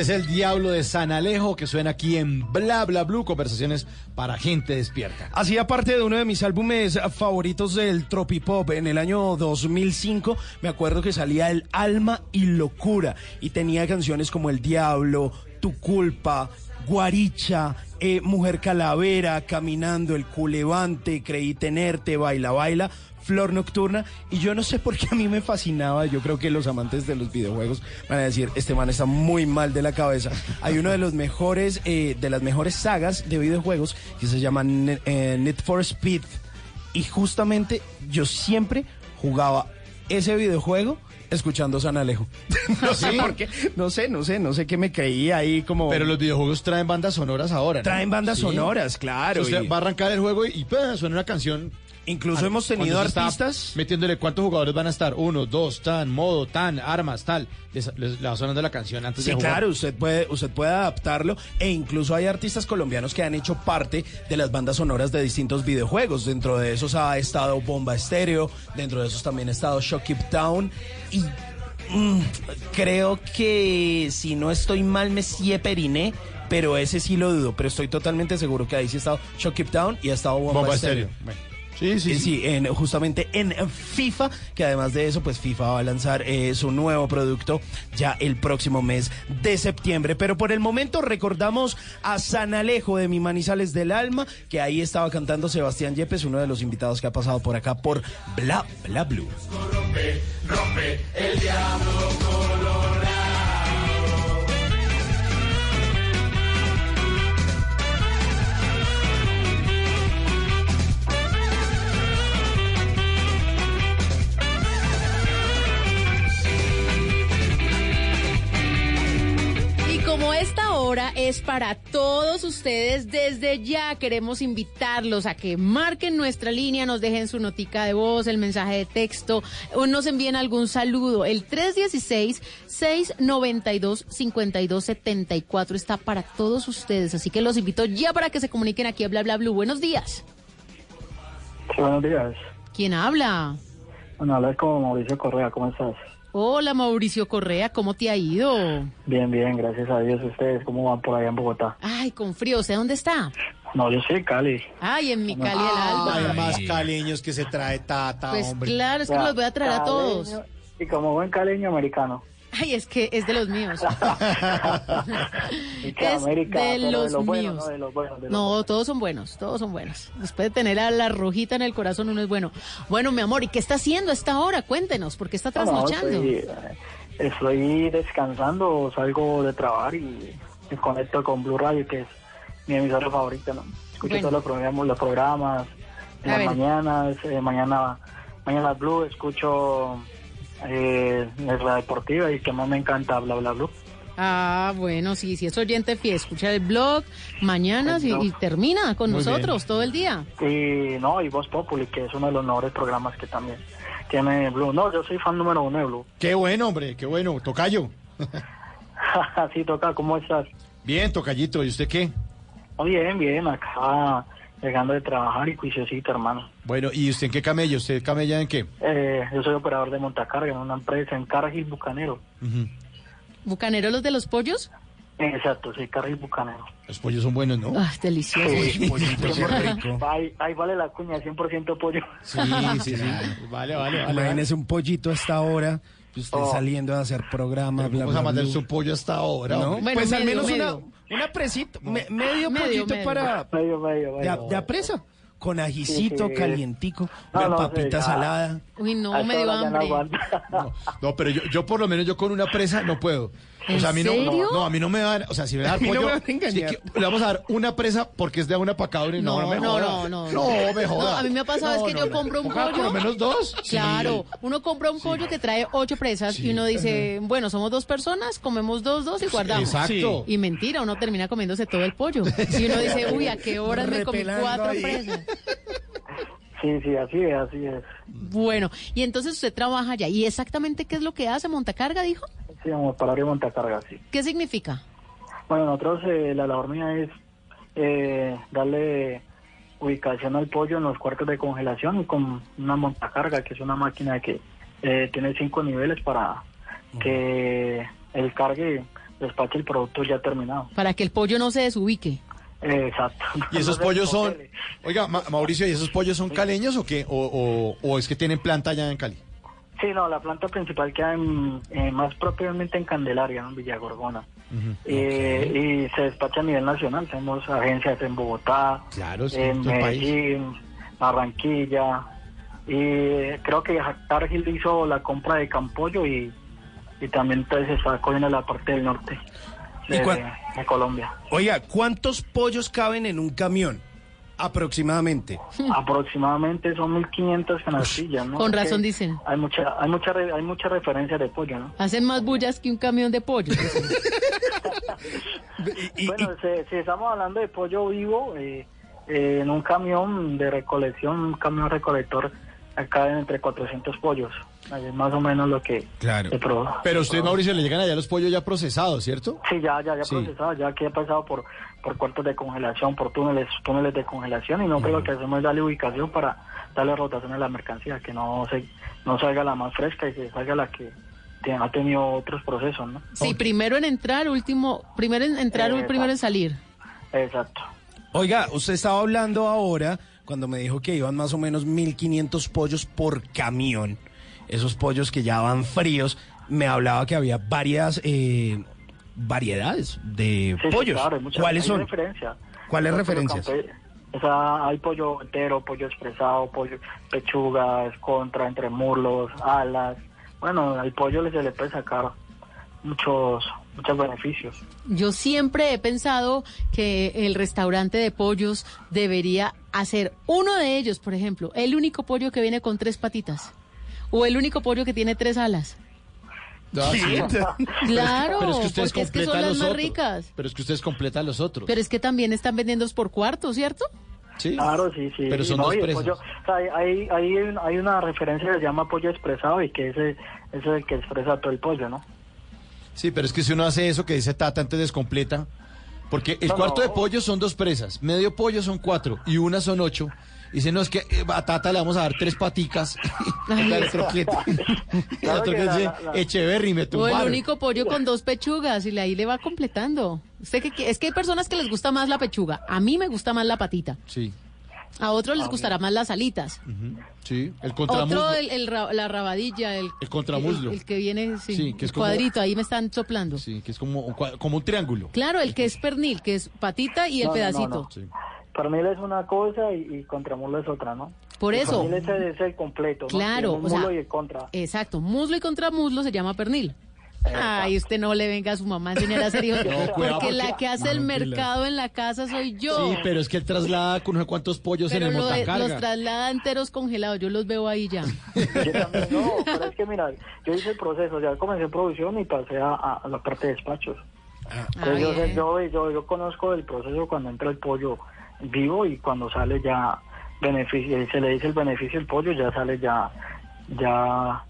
[SPEAKER 19] Es el diablo de
[SPEAKER 5] San Alejo que suena aquí en Bla Bla Blue, conversaciones para gente despierta.
[SPEAKER 18] Hacía parte de uno de mis álbumes favoritos del Tropipop. En el año 2005 me acuerdo que salía el Alma y Locura y tenía canciones como El Diablo, Tu Culpa, Guaricha, eh, Mujer Calavera, Caminando, El Culevante, Creí Tenerte, Baila Baila. Flor Nocturna, y yo no sé por qué a mí me fascinaba, yo creo que los amantes de los videojuegos van a decir, este man está muy mal de la cabeza. Hay uno de los mejores, eh, de las mejores sagas de videojuegos que se llama eh, Need for Speed, y justamente yo siempre jugaba ese videojuego escuchando San Alejo. no sé
[SPEAKER 5] ¿Sí?
[SPEAKER 18] por qué, no sé, no sé, no sé qué me creía ahí como...
[SPEAKER 5] Pero los videojuegos traen bandas sonoras ahora. ¿no?
[SPEAKER 18] Traen bandas sonoras, claro, y-
[SPEAKER 5] va a arrancar el juego y, y, pues, suena una canción.
[SPEAKER 18] Incluso hemos tenido artistas-
[SPEAKER 5] Metiéndole cuántos jugadores van a estar. Uno, dos, tan, modo, tan, armas, tal. Les, les- le va sonando la canción antes
[SPEAKER 18] Sí,
[SPEAKER 5] de jugar.
[SPEAKER 18] claro, usted puede, usted puede adaptarlo e incluso hay artistas colombianos que han hecho parte de las bandas sonoras de distintos videojuegos. Dentro de esos ha estado Bomba Estéreo, dentro de esos también ha estado Shock Keep Down y mm, creo que si no estoy mal Messie Periné, pero ese sí lo dudo, pero estoy totalmente seguro que ahí sí ha estado Shock Keep Down y ha estado Bomba,
[SPEAKER 5] Bomba
[SPEAKER 18] Estéreo.
[SPEAKER 5] Estéreo. Bueno. Sí, sí,
[SPEAKER 18] Eh,
[SPEAKER 5] sí.
[SPEAKER 18] en, justamente en FIFA, que además de eso, pues FIFA va a lanzar eh, su nuevo producto ya el próximo mes de septiembre. Pero por el momento recordamos a San Alejo de Mi Manizales del Alma, que ahí estaba cantando Sebastián Yepes, uno de los invitados que ha pasado por acá por Bla Bla Blue.
[SPEAKER 19] Rompe, rompe el diablo colorado.
[SPEAKER 4] Hora es para todos ustedes, desde ya queremos invitarlos a que marquen nuestra línea, nos dejen su notica de voz, el mensaje de texto, o nos envíen algún saludo. El 316-692-5274 está para todos ustedes, así que los invito ya para que se comuniquen aquí a Bla Bla Blue. Buenos días.
[SPEAKER 20] Buenos días.
[SPEAKER 4] ¿Quién habla?
[SPEAKER 20] Bueno, hablas con Mauricio Correa, ¿cómo estás?
[SPEAKER 4] Hola Mauricio Correa, ¿cómo te ha ido?
[SPEAKER 20] Bien, bien, gracias a Dios. ¿Ustedes cómo van por allá en Bogotá?
[SPEAKER 4] Ay, con frío, ¿usted dónde está?
[SPEAKER 20] No, yo soy de Cali.
[SPEAKER 4] Ay, en mi Cali el alma.
[SPEAKER 5] Hay más caleños que se trae Tata,
[SPEAKER 4] Pues
[SPEAKER 5] hombre.
[SPEAKER 4] claro, es que los voy a traer a todos.
[SPEAKER 20] Y como buen caleño americano.
[SPEAKER 4] Ay, es que es de los míos. Es
[SPEAKER 20] América,
[SPEAKER 4] de los
[SPEAKER 20] de los buenos,
[SPEAKER 4] míos.
[SPEAKER 20] no de los buenos. de los
[SPEAKER 4] No,
[SPEAKER 20] buenos.
[SPEAKER 4] todos son buenos, todos son buenos. Después de tener a la rojita en el corazón, uno es bueno. Bueno, mi amor, ¿y qué está haciendo a esta hora? Cuéntenos, ¿por qué está
[SPEAKER 20] No, no,
[SPEAKER 4] trasnochando?
[SPEAKER 20] estoy, eh, estoy descansando, salgo de trabajar y me conecto con Blue Radio, que es mi emisora favorita, ¿no? Escucho
[SPEAKER 4] Bueno.
[SPEAKER 20] todos los programas, los programas en
[SPEAKER 4] A
[SPEAKER 20] las
[SPEAKER 4] ver.
[SPEAKER 20] mañanas, eh, mañana, mañana Blue, escucho eh, la deportiva y que más me encanta, bla, bla, bla.
[SPEAKER 4] Ah, bueno, sí, si es oyente fiel, escucha el blog mañana y, y termina con
[SPEAKER 20] Muy
[SPEAKER 4] nosotros
[SPEAKER 20] bien.
[SPEAKER 4] todo el día.
[SPEAKER 20] Y no, y Voz Populi, que es uno de los mejores programas que también tiene Blue. No, yo soy fan número uno de Blue.
[SPEAKER 5] Qué bueno, hombre, qué bueno. Tocayo.
[SPEAKER 20] Así toca, ¿cómo estás?
[SPEAKER 5] Bien, Tocayito. ¿Y usted qué?
[SPEAKER 20] Oh, bien, bien, acá llegando de trabajar y juiciosito, hermano.
[SPEAKER 5] Bueno, ¿y usted en qué camello? ¿Usted camella en qué?
[SPEAKER 20] Eh, yo soy operador de montacarga en una empresa en Cargill Bucanero.
[SPEAKER 4] ¿Bucanero los de los pollos?
[SPEAKER 20] Exacto, sí, Cargill Bucanero.
[SPEAKER 5] Los pollos son buenos, ¿no?
[SPEAKER 4] Ah, delicioso.
[SPEAKER 20] Sí.
[SPEAKER 5] rico.
[SPEAKER 20] Ahí, ahí vale la cuña, 100% pollo.
[SPEAKER 5] Sí, sí, sí. Vale, vale, vale.
[SPEAKER 18] Imagínese un pollito a esta hora, usted
[SPEAKER 20] Oh.
[SPEAKER 18] saliendo a hacer programa, bla,
[SPEAKER 5] Vamos
[SPEAKER 18] bla,
[SPEAKER 5] a mandar
[SPEAKER 18] bla.
[SPEAKER 5] su pollo hasta ahora.
[SPEAKER 18] ¿No?
[SPEAKER 5] hombre.
[SPEAKER 4] Bueno,
[SPEAKER 18] pues al menos
[SPEAKER 4] medio.
[SPEAKER 18] una, una presita, me- medio,
[SPEAKER 4] Medio,
[SPEAKER 18] pollito
[SPEAKER 4] medio.
[SPEAKER 18] para
[SPEAKER 20] Medio, medio,
[SPEAKER 18] de,
[SPEAKER 20] medio.
[SPEAKER 18] de a presa, con ajicito
[SPEAKER 20] Sí, sí.
[SPEAKER 18] calientico,
[SPEAKER 20] No,
[SPEAKER 18] una
[SPEAKER 20] no,
[SPEAKER 18] papita
[SPEAKER 20] sí,
[SPEAKER 18] salada.
[SPEAKER 4] Uy, no, me dio
[SPEAKER 20] no
[SPEAKER 4] hambre.
[SPEAKER 20] aguanta.
[SPEAKER 5] No, pero yo, yo por lo menos yo con una presa no puedo. O
[SPEAKER 4] ¿En
[SPEAKER 5] sea, a mí no,
[SPEAKER 4] serio?
[SPEAKER 5] no, a mí no me dan, o sea, si me dan
[SPEAKER 18] no
[SPEAKER 5] pollo,
[SPEAKER 18] me van a engañar.
[SPEAKER 5] sí que le vamos a dar una presa porque es de una pacadora y no, no, me
[SPEAKER 4] no,
[SPEAKER 5] joda.
[SPEAKER 4] no, no.
[SPEAKER 5] No, me joda.
[SPEAKER 4] No, a mí me ha pasado
[SPEAKER 5] No,
[SPEAKER 4] es que
[SPEAKER 5] no,
[SPEAKER 4] yo
[SPEAKER 5] no.
[SPEAKER 4] compro un pollo.
[SPEAKER 5] por lo menos dos.
[SPEAKER 4] Claro, uno compra un pollo que trae ocho presas y uno dice, bueno, somos dos personas, comemos dos, dos y guardamos.
[SPEAKER 5] Exacto.
[SPEAKER 4] Y mentira, uno termina comiéndose todo el pollo. Y uno dice, uy, ¿a qué horas me comí cuatro
[SPEAKER 18] ahí.
[SPEAKER 4] presas?
[SPEAKER 20] Sí, sí, así es, así es.
[SPEAKER 4] Bueno, y entonces usted trabaja allá. ¿Y exactamente qué es lo que hace? ¿Montacarga, dijo?
[SPEAKER 20] Sí, vamos a parar y montacarga, sí.
[SPEAKER 4] ¿Qué significa?
[SPEAKER 20] Bueno, nosotros eh, la labor mía es eh, darle ubicación al pollo en los cuartos de congelación y con una montacarga, que es una máquina que eh, tiene cinco niveles para que el cargue despache el producto ya terminado.
[SPEAKER 4] Para que el pollo no se desubique.
[SPEAKER 20] Exacto.
[SPEAKER 5] ¿Y esos pollos son, oiga, Ma- Mauricio, ¿y esos pollos son caleños o qué? O, o, o es que tienen planta allá en Cali?
[SPEAKER 20] Sí, no, la planta principal queda en, eh, más propiamente en Candelaria, en Villagorgona. Eh, y se despacha a nivel nacional. Tenemos agencias en Bogotá,
[SPEAKER 5] Claro, sí,
[SPEAKER 20] en
[SPEAKER 5] el país.
[SPEAKER 20] Medellín, Barranquilla. Y creo que Targil hizo la compra de Campollo y, y también entonces está cogiendo la parte del norte de,
[SPEAKER 18] ¿Y cuán-
[SPEAKER 20] de Colombia.
[SPEAKER 18] Oiga, ¿cuántos pollos caben en un camión? Aproximadamente.
[SPEAKER 20] Aproximadamente son 1500 canastillas, ¿no?
[SPEAKER 4] Con
[SPEAKER 20] Porque
[SPEAKER 4] razón dicen.
[SPEAKER 20] Hay mucha, hay mucha, re- hay mucha referencia de pollo, ¿no?
[SPEAKER 4] Hacen más bullas que un camión de pollo.
[SPEAKER 20] bueno, si, si estamos hablando de pollo vivo, eh, eh, en un camión de recolección, un camión recolector, caben entre 400 pollos. Es más o menos lo que
[SPEAKER 5] Claro.
[SPEAKER 20] se pro-
[SPEAKER 5] Pero usted, Mauricio, le llegan allá los pollos ya procesados, ¿cierto?
[SPEAKER 20] Sí, ya, ya, ya
[SPEAKER 5] Sí.
[SPEAKER 20] procesado, ya que ha pasado por, por cuartos de congelación, por túneles, túneles de congelación y nosotros lo que hacemos es darle ubicación para darle rotación a la mercancía, que no se, no salga la más fresca y que salga la que ha tenido otros procesos, ¿no?
[SPEAKER 4] Sí, primero en entrar, último, primero en entrar,
[SPEAKER 20] Eh,
[SPEAKER 4] primero en salir.
[SPEAKER 20] Exacto.
[SPEAKER 18] Oiga, usted estaba hablando ahora cuando me dijo que iban más o menos 1500 pollos por camión. Esos pollos que ya van fríos, me hablaba que había varias eh, variedades de
[SPEAKER 20] Sí, sí,
[SPEAKER 18] pollos.
[SPEAKER 20] claro, hay muchas-
[SPEAKER 18] ¿Cuáles son? ¿Cuáles referencias?
[SPEAKER 20] O sea, hay pollo entero, pollo expresado, pollo pechugas, contra, entre muslos, alas. Bueno, al pollo se le puede sacar muchos muchos beneficios.
[SPEAKER 4] Yo siempre he pensado que el restaurante de pollos debería hacer uno de ellos, por ejemplo, el único pollo que viene con tres patitas o el único pollo que tiene tres alas.
[SPEAKER 5] Sí.
[SPEAKER 4] Claro,
[SPEAKER 5] Pero es que ustedes
[SPEAKER 4] porque es que son
[SPEAKER 5] completan
[SPEAKER 4] las
[SPEAKER 5] los
[SPEAKER 4] más
[SPEAKER 5] otros.
[SPEAKER 4] ricas.
[SPEAKER 5] Pero es que ustedes completan los otros.
[SPEAKER 4] Pero es que también están vendiendo por cuarto, ¿cierto?
[SPEAKER 5] Sí.
[SPEAKER 20] Claro, sí, sí.
[SPEAKER 5] Pero son
[SPEAKER 20] No,
[SPEAKER 5] dos
[SPEAKER 20] y el
[SPEAKER 5] presas.
[SPEAKER 20] pollo- o sea, hay, hay, hay, un- hay una referencia que se llama pollo expresado y que ese, ese es el que expresa todo el pollo, ¿no?
[SPEAKER 5] Sí, pero es que si uno hace eso que dice Tata, antes descompleta. Porque el
[SPEAKER 20] No,
[SPEAKER 5] cuarto
[SPEAKER 20] no.
[SPEAKER 5] de pollo son dos presas, medio pollo son cuatro y una son ocho. Y dice, no, es que eh, a Tata le vamos a dar tres paticas. El croquete. Otro que
[SPEAKER 20] la-
[SPEAKER 5] dice,
[SPEAKER 20] la- la-
[SPEAKER 5] Echeverry, me
[SPEAKER 4] O el
[SPEAKER 5] tumbaron.
[SPEAKER 4] único pollo con dos pechugas y le- ahí le va completando. Usted que es que hay personas que les gusta más la pechuga. A mí me gusta más la patita.
[SPEAKER 5] Sí,
[SPEAKER 4] A otros les gustará más las alitas.
[SPEAKER 5] sí. El
[SPEAKER 4] Otro
[SPEAKER 5] contramuslo.
[SPEAKER 4] el, el la rabadilla, el,
[SPEAKER 5] El contramuslo.
[SPEAKER 4] el, el que viene, sí,
[SPEAKER 5] Sí, que es
[SPEAKER 4] el
[SPEAKER 5] como-
[SPEAKER 4] cuadrito, ahí me están soplando.
[SPEAKER 5] Sí, que es como, como un triángulo.
[SPEAKER 4] Claro, el que es pernil, que es patita y el
[SPEAKER 20] No,
[SPEAKER 4] pedacito.
[SPEAKER 20] no, no. Pernil es una cosa y, y contramuslo es otra, ¿no?
[SPEAKER 4] Por
[SPEAKER 20] El
[SPEAKER 4] eso.
[SPEAKER 20] pernil es el, es el completo, ¿no?
[SPEAKER 4] Claro,
[SPEAKER 20] Tiene un
[SPEAKER 4] o sea,
[SPEAKER 20] muslo y el contra.
[SPEAKER 4] Exacto, muslo y contramuslo se llama pernil. Ay, usted no le venga a su mamá a enseñar a.
[SPEAKER 5] No,
[SPEAKER 4] porque, la que hace el
[SPEAKER 5] No,
[SPEAKER 4] mercado en la casa soy yo.
[SPEAKER 5] Sí, pero es que él traslada con no sé cuántos pollos
[SPEAKER 4] Pero
[SPEAKER 5] en el
[SPEAKER 4] lo de- los traslada enteros congelados, yo los veo ahí ya.
[SPEAKER 20] Yo también, no, pero es que mira, yo hice el proceso, ya comencé en producción y pasé a, la parte de despachos. Entonces, yo, sé-
[SPEAKER 4] bien.
[SPEAKER 20] yo, yo, yo conozco el proceso cuando entra el pollo vivo y cuando sale ya beneficio, y se le dice el beneficio del pollo, ya sale ya, ya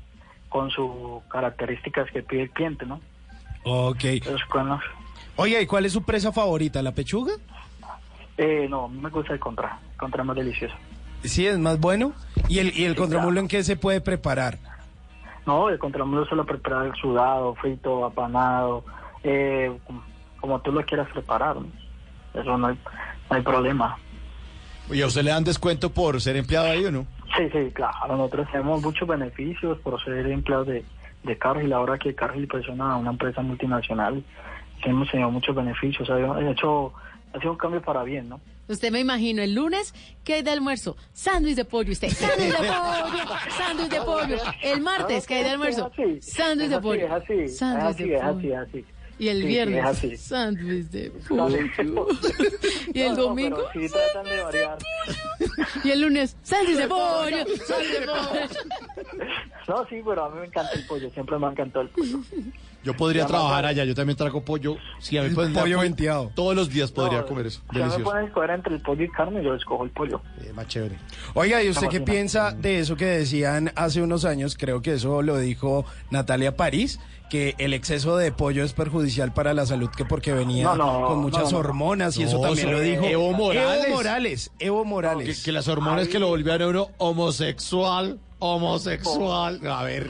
[SPEAKER 20] con sus características que pide el cliente, ¿no?
[SPEAKER 18] Ok.
[SPEAKER 20] Entonces,
[SPEAKER 18] Oye, ¿y cuál es su presa favorita? ¿La pechuga?
[SPEAKER 20] eh, no, a mí me gusta el contra, el contra más delicioso.
[SPEAKER 18] Sí, es más bueno. ¿Y el, y el contramulo en qué se puede preparar?
[SPEAKER 20] No, el contramulo se lo prepara sudado, frito, apanado, eh, como- como tú lo quieras preparar. ¿no? Eso no hay, no hay problema.
[SPEAKER 5] ¿Y a usted le dan descuento por ser empleado ahí o no?
[SPEAKER 20] Sí, sí, claro. Nosotros tenemos muchos beneficios por ser empleados de, de Cargill. Ahora que Cargill pues, es una, una empresa multinacional, hemos tenido muchos beneficios. Ha ha hecho, ha sido un cambio para bien, ¿no?
[SPEAKER 4] Usted me imagino el lunes, ¿qué hay de almuerzo? Sándwich de pollo, usted. Sándwich de pollo, sándwich de pollo. El martes, ¿qué hay de almuerzo? Sándwich de
[SPEAKER 20] Es así,
[SPEAKER 4] pollo.
[SPEAKER 20] es así, es
[SPEAKER 4] Sándwich
[SPEAKER 20] así,
[SPEAKER 4] de
[SPEAKER 20] es así,
[SPEAKER 4] pollo.
[SPEAKER 20] es así.
[SPEAKER 4] Y el
[SPEAKER 20] Sí, sí,
[SPEAKER 4] viernes,
[SPEAKER 20] es así.
[SPEAKER 4] sándwich de pollo. Y el
[SPEAKER 20] No, no,
[SPEAKER 4] domingo,
[SPEAKER 20] pero sí tratan de variar.
[SPEAKER 4] y el lunes, sándwich de pollo, sándwich de pollo.
[SPEAKER 20] No, sí, pero a mí me encanta el pollo. Siempre me ha encantado el pollo.
[SPEAKER 5] Yo podría
[SPEAKER 20] Ya,
[SPEAKER 5] trabajar allá, yo también trago pollo. Sí, a mí pueden
[SPEAKER 18] pollo venteado.
[SPEAKER 5] Todos los días podría
[SPEAKER 20] No,
[SPEAKER 5] comer eso.
[SPEAKER 20] Si me
[SPEAKER 5] Delicioso.
[SPEAKER 20] ponen a escoger entre el pollo y carne, yo escojo el pollo.
[SPEAKER 5] Eh, más chévere.
[SPEAKER 18] Oiga, ¿y usted qué piensa de eso que decían hace unos años? Creo que eso lo dijo Natalia París, que el exceso de pollo es perjudicial para la salud, que porque venía
[SPEAKER 20] No, no,
[SPEAKER 18] con muchas
[SPEAKER 20] no, no.
[SPEAKER 18] hormonas, y eso
[SPEAKER 5] No,
[SPEAKER 18] también lo dijo
[SPEAKER 5] Evo Morales.
[SPEAKER 18] Evo Morales. Evo Morales.
[SPEAKER 5] Que, que las hormonas que lo volvían a uno homosexual, homosexual. A ver,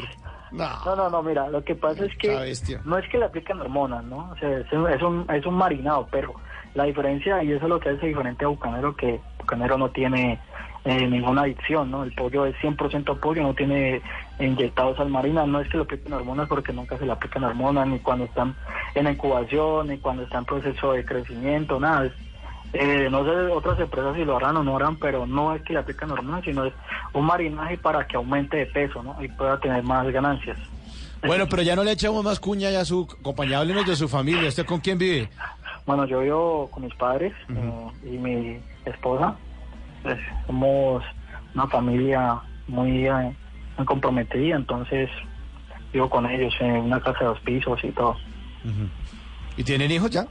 [SPEAKER 5] no.
[SPEAKER 20] No, no, no, mira, lo que pasa es que
[SPEAKER 5] bestia.
[SPEAKER 20] no es que le aplican hormonas, ¿no? O sea, es un, es un, es un marinado, pero la diferencia, y eso es lo que hace diferente a Bucanero, que Bucanero no tiene eh, ninguna adicción, ¿no? El pollo es 100% pollo, no tiene inyectados al marina, no es que le apliquen hormonas porque nunca se le aplican hormonas, ni cuando están en incubación, ni cuando está en proceso de crecimiento, nada. Es, eh, no sé otras empresas si lo harán o no harán, pero no es que le aplican hormonas, sino es un marinaje para que aumente de peso, ¿no? Y pueda tener más ganancias.
[SPEAKER 5] Bueno, pero ya no le echamos más cuña ya a su compañero, háblenos de su familia. ¿Usted con quién vive?
[SPEAKER 20] Bueno, yo vivo con mis padres eh, y mi esposa. Pues, somos una familia muy, eh, muy comprometida, entonces vivo con ellos en una casa de dos pisos y todo.
[SPEAKER 5] ¿Y tienen hijos ya?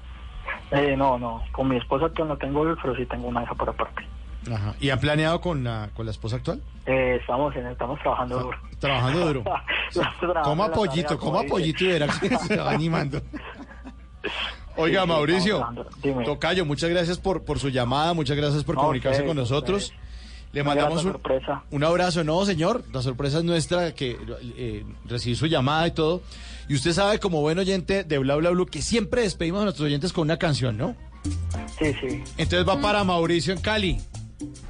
[SPEAKER 20] Eh, no, no, con mi esposa que no tengo hijos, pero sí tengo una hija por aparte.
[SPEAKER 5] Ajá. ¿Y han planeado con la, con la esposa actual?
[SPEAKER 20] Eh, estamos en, estamos trabajando duro.
[SPEAKER 5] Trabajando duro. Coma pollito, coma pollito y verá que se va animando. Oiga,
[SPEAKER 20] Sí,
[SPEAKER 5] Mauricio. Tocayo, muchas gracias por, por su llamada, muchas gracias por
[SPEAKER 20] No,
[SPEAKER 5] comunicarse
[SPEAKER 20] ustedes,
[SPEAKER 5] con nosotros. Le mandamos un, un abrazo. No, señor, la sorpresa es nuestra, que eh, recibí su llamada y todo. Y usted sabe, como buen oyente de Bla Bla Blue, que siempre despedimos a nuestros oyentes con una canción, ¿no?
[SPEAKER 20] Sí, sí.
[SPEAKER 5] Entonces va para Mauricio en Cali.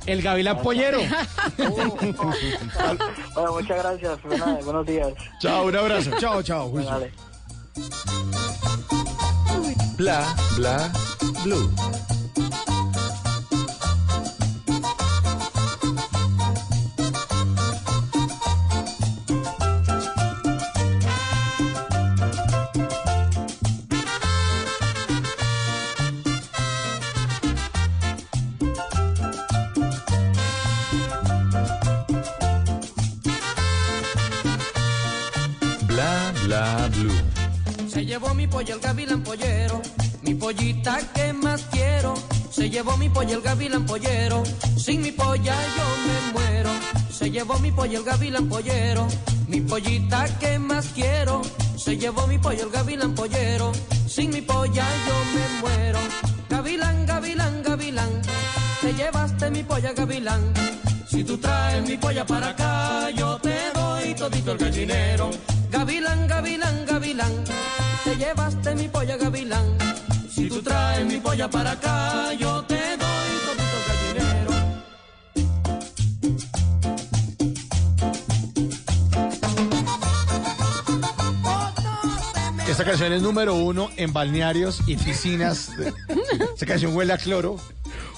[SPEAKER 5] El gavilán pollero.
[SPEAKER 20] Bueno, muchas gracias. Buenos días.
[SPEAKER 5] Chao, un abrazo.
[SPEAKER 18] Chao, chao.
[SPEAKER 20] Dale.
[SPEAKER 6] Bla, bla, blue.
[SPEAKER 19] Llevó mi pollo el gavilán pollero, mi pollita que más quiero. Se llevó mi pollo el gavilán pollero, sin mi polla yo me muero. Se llevó mi pollo el gavilán pollero, mi pollita que más quiero. Se llevó mi pollo el gavilán pollero, sin mi polla yo me muero. Gavilán, gavilán, gavilán, te llevaste mi polla gavilán. Si tú traes mi polla para acá, yo te doy todito el gallinero. Te llevaste mi polla gavilán. Si tú traes mi polla para acá, yo te doy todito el gallinero.
[SPEAKER 5] Esta canción es número uno en balnearios y piscinas. Esta canción huele a cloro.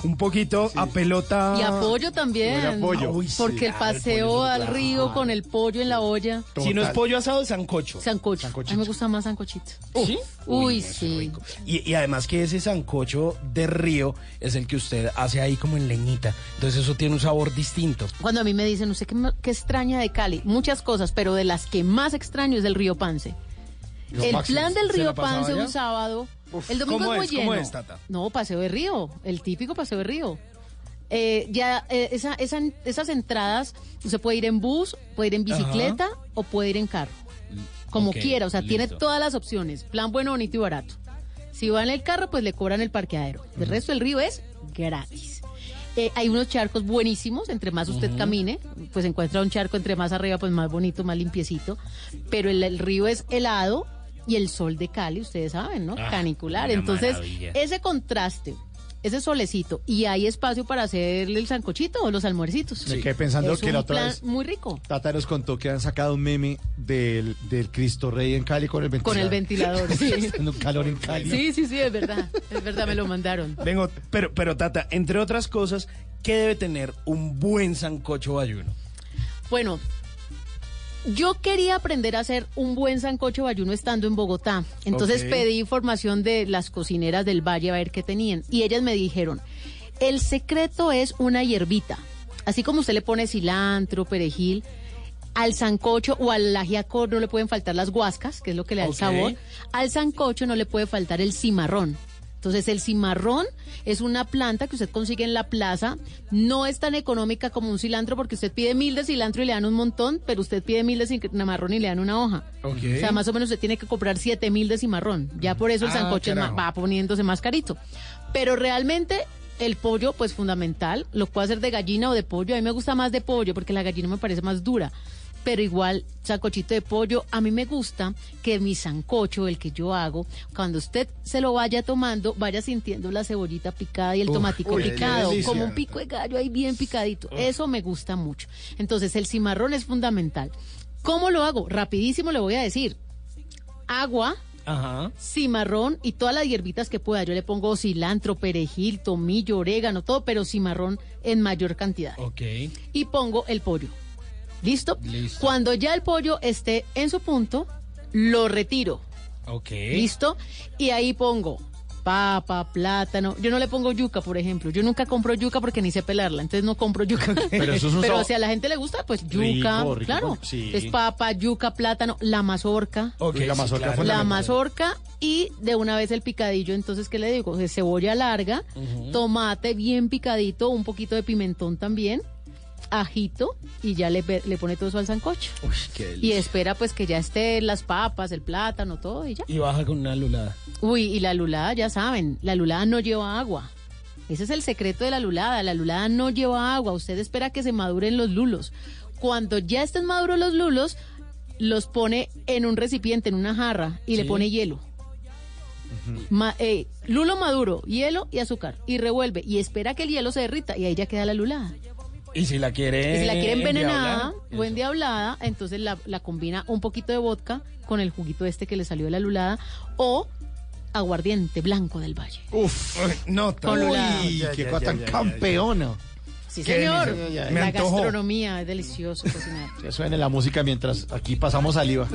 [SPEAKER 18] Un poquito a pelota.
[SPEAKER 4] Y apoyo también.
[SPEAKER 5] Huele a pollo.
[SPEAKER 18] Uy, sí,
[SPEAKER 4] Porque el paseo al río con el pollo en la olla.
[SPEAKER 18] Si no es pollo asado, es sancocho.
[SPEAKER 4] Sancocho. A mí me gusta más sancochito.
[SPEAKER 18] ¿Sí?
[SPEAKER 4] Uy, sí.
[SPEAKER 18] Y, y además que ese sancocho de río es el que usted hace ahí como en leñita. Entonces eso tiene un sabor distinto.
[SPEAKER 4] Cuando a mí me dicen, ¿usted qué, qué extraña de Cali? Muchas cosas, pero de las que más extraño es el río Pance. El plan del
[SPEAKER 18] ¿Se la
[SPEAKER 4] río Pance un sábado.
[SPEAKER 18] Uf,
[SPEAKER 4] el domingo
[SPEAKER 18] ¿cómo
[SPEAKER 4] es muy
[SPEAKER 18] es?
[SPEAKER 4] lleno.
[SPEAKER 18] ¿Cómo es, Tata?
[SPEAKER 4] No, paseo de río, el típico paseo de río. Eh, ya eh, esa- esa- esas entradas, usted puede ir en bus, puede ir en bicicleta o puede ir en carro. Como quiera, o sea, tiene todas las opciones. Plan bueno, bonito y barato. Si va en el carro, pues le cobran el parqueadero. El resto del río es gratis. Eh, hay unos charcos buenísimos, entre más usted camine, pues encuentra un charco entre más arriba, pues más bonito, más limpiecito. Pero el, el río es helado y el sol de Cali, ustedes saben, ¿no?
[SPEAKER 7] Ah,
[SPEAKER 4] Canicular. Entonces,
[SPEAKER 7] maravilla.
[SPEAKER 4] ese contraste, ese solecito, y hay espacio para hacerle el sancochito o los almuercitos.
[SPEAKER 5] Me quedé pensando
[SPEAKER 4] es
[SPEAKER 5] que
[SPEAKER 4] un
[SPEAKER 5] la otra
[SPEAKER 4] plan
[SPEAKER 5] vez
[SPEAKER 4] muy rico.
[SPEAKER 5] Tata nos contó que han sacado un meme del, del Cristo Rey en Cali con el ventilador.
[SPEAKER 4] Con el ventilador, sí.
[SPEAKER 5] Haciendo calor en Cali.
[SPEAKER 4] Sí, sí, sí, es verdad. Es verdad, me lo mandaron.
[SPEAKER 18] Vengo, pero, pero Tata, entre otras cosas, ¿qué debe tener un buen sancocho bayuno?
[SPEAKER 4] Bueno, yo quería aprender a hacer un buen sancocho bayuno estando en Bogotá. Entonces pedí información de las cocineras del valle a ver qué tenían. Y ellas me dijeron, el secreto es una hierbita. Así como usted le pone cilantro, perejil, al sancocho o al ajiaco no le pueden faltar las guascas, que es lo que le da el sabor. Al sancocho no le puede faltar el cimarrón. Entonces el cimarrón es una planta que usted consigue en la plaza. No es tan económica como un cilantro porque usted pide mil de cilantro y le dan un montón, pero usted pide mil de cimarrón y le dan una hoja. O sea, más o menos usted tiene que comprar siete mil de cimarrón. Ya por eso el
[SPEAKER 18] Ah,
[SPEAKER 4] sancocho va poniéndose más carito. Pero realmente el pollo, pues fundamental, lo puede hacer de gallina o de pollo. A mí me gusta más de pollo porque la gallina me parece más dura. Pero igual, sancochito de pollo, a mí me gusta que mi sancocho, el que yo hago, cuando usted se lo vaya tomando, vaya sintiendo la cebollita picada y el
[SPEAKER 18] Uf,
[SPEAKER 4] tomatico
[SPEAKER 18] uy,
[SPEAKER 4] picado, como un pico de gallo ahí bien picadito. Eso me gusta mucho. Entonces, el cimarrón es fundamental. ¿Cómo lo hago? Rapidísimo le voy a decir. Agua,
[SPEAKER 18] Ajá.
[SPEAKER 4] cimarrón y todas las hierbitas que pueda. Yo le pongo cilantro, perejil, tomillo, orégano, todo, pero cimarrón en mayor cantidad.
[SPEAKER 18] Ok.
[SPEAKER 4] Y pongo el pollo. ¿Listo?
[SPEAKER 18] Listo.
[SPEAKER 4] Cuando ya el pollo esté en su punto, lo retiro.
[SPEAKER 18] Ok.
[SPEAKER 4] ¿Listo? Y ahí pongo papa, plátano. Yo no le pongo yuca, por ejemplo. Yo nunca compro yuca porque ni sé pelarla, entonces no compro yuca.
[SPEAKER 5] Pero eso es un sabor-
[SPEAKER 4] si a la gente le gusta, pues yuca.
[SPEAKER 5] Rico, rico,
[SPEAKER 4] claro.
[SPEAKER 5] sí.
[SPEAKER 4] Es papa, yuca, plátano, la mazorca.
[SPEAKER 18] Ok,
[SPEAKER 5] La
[SPEAKER 18] sí,
[SPEAKER 5] mazorca
[SPEAKER 18] claro.
[SPEAKER 4] La mazorca y de una vez el picadillo. Entonces, ¿qué le digo? De cebolla larga, tomate bien picadito, un poquito de pimentón también, ajito y ya le, le pone todo eso al sancocho.
[SPEAKER 18] Uy, qué
[SPEAKER 4] Y espera pues que ya estén las papas, el plátano, todo y ya.
[SPEAKER 18] Y baja con una lulada.
[SPEAKER 4] Uy, y la lulada, ya saben, la lulada no lleva agua. Ese es el secreto de la lulada. La lulada no lleva agua. Usted espera que se maduren los lulos. Cuando ya estén maduros los lulos, los pone en un recipiente, en una jarra, y le pone hielo. Ma- eh, lulo maduro, hielo y azúcar. Y revuelve. Y espera que el hielo se derrita. Y ahí ya queda la lulada.
[SPEAKER 18] Y si la quiere.
[SPEAKER 4] Y si la quiere envenenada o endiablada, entonces la, la combina un poquito de vodka con el juguito este que le salió de la lulada. O aguardiente blanco del valle.
[SPEAKER 5] Uf,
[SPEAKER 18] no.
[SPEAKER 5] Uy, qué
[SPEAKER 18] ya,
[SPEAKER 5] cosa
[SPEAKER 18] ya,
[SPEAKER 5] tan
[SPEAKER 18] ya, ya,
[SPEAKER 5] campeona.
[SPEAKER 4] Sí,
[SPEAKER 18] Qué
[SPEAKER 4] señor.
[SPEAKER 18] delicia. Me
[SPEAKER 4] La
[SPEAKER 18] antojó.
[SPEAKER 4] gastronomía es delicioso cocinar.
[SPEAKER 5] Que suene la música mientras aquí pasamos saliva.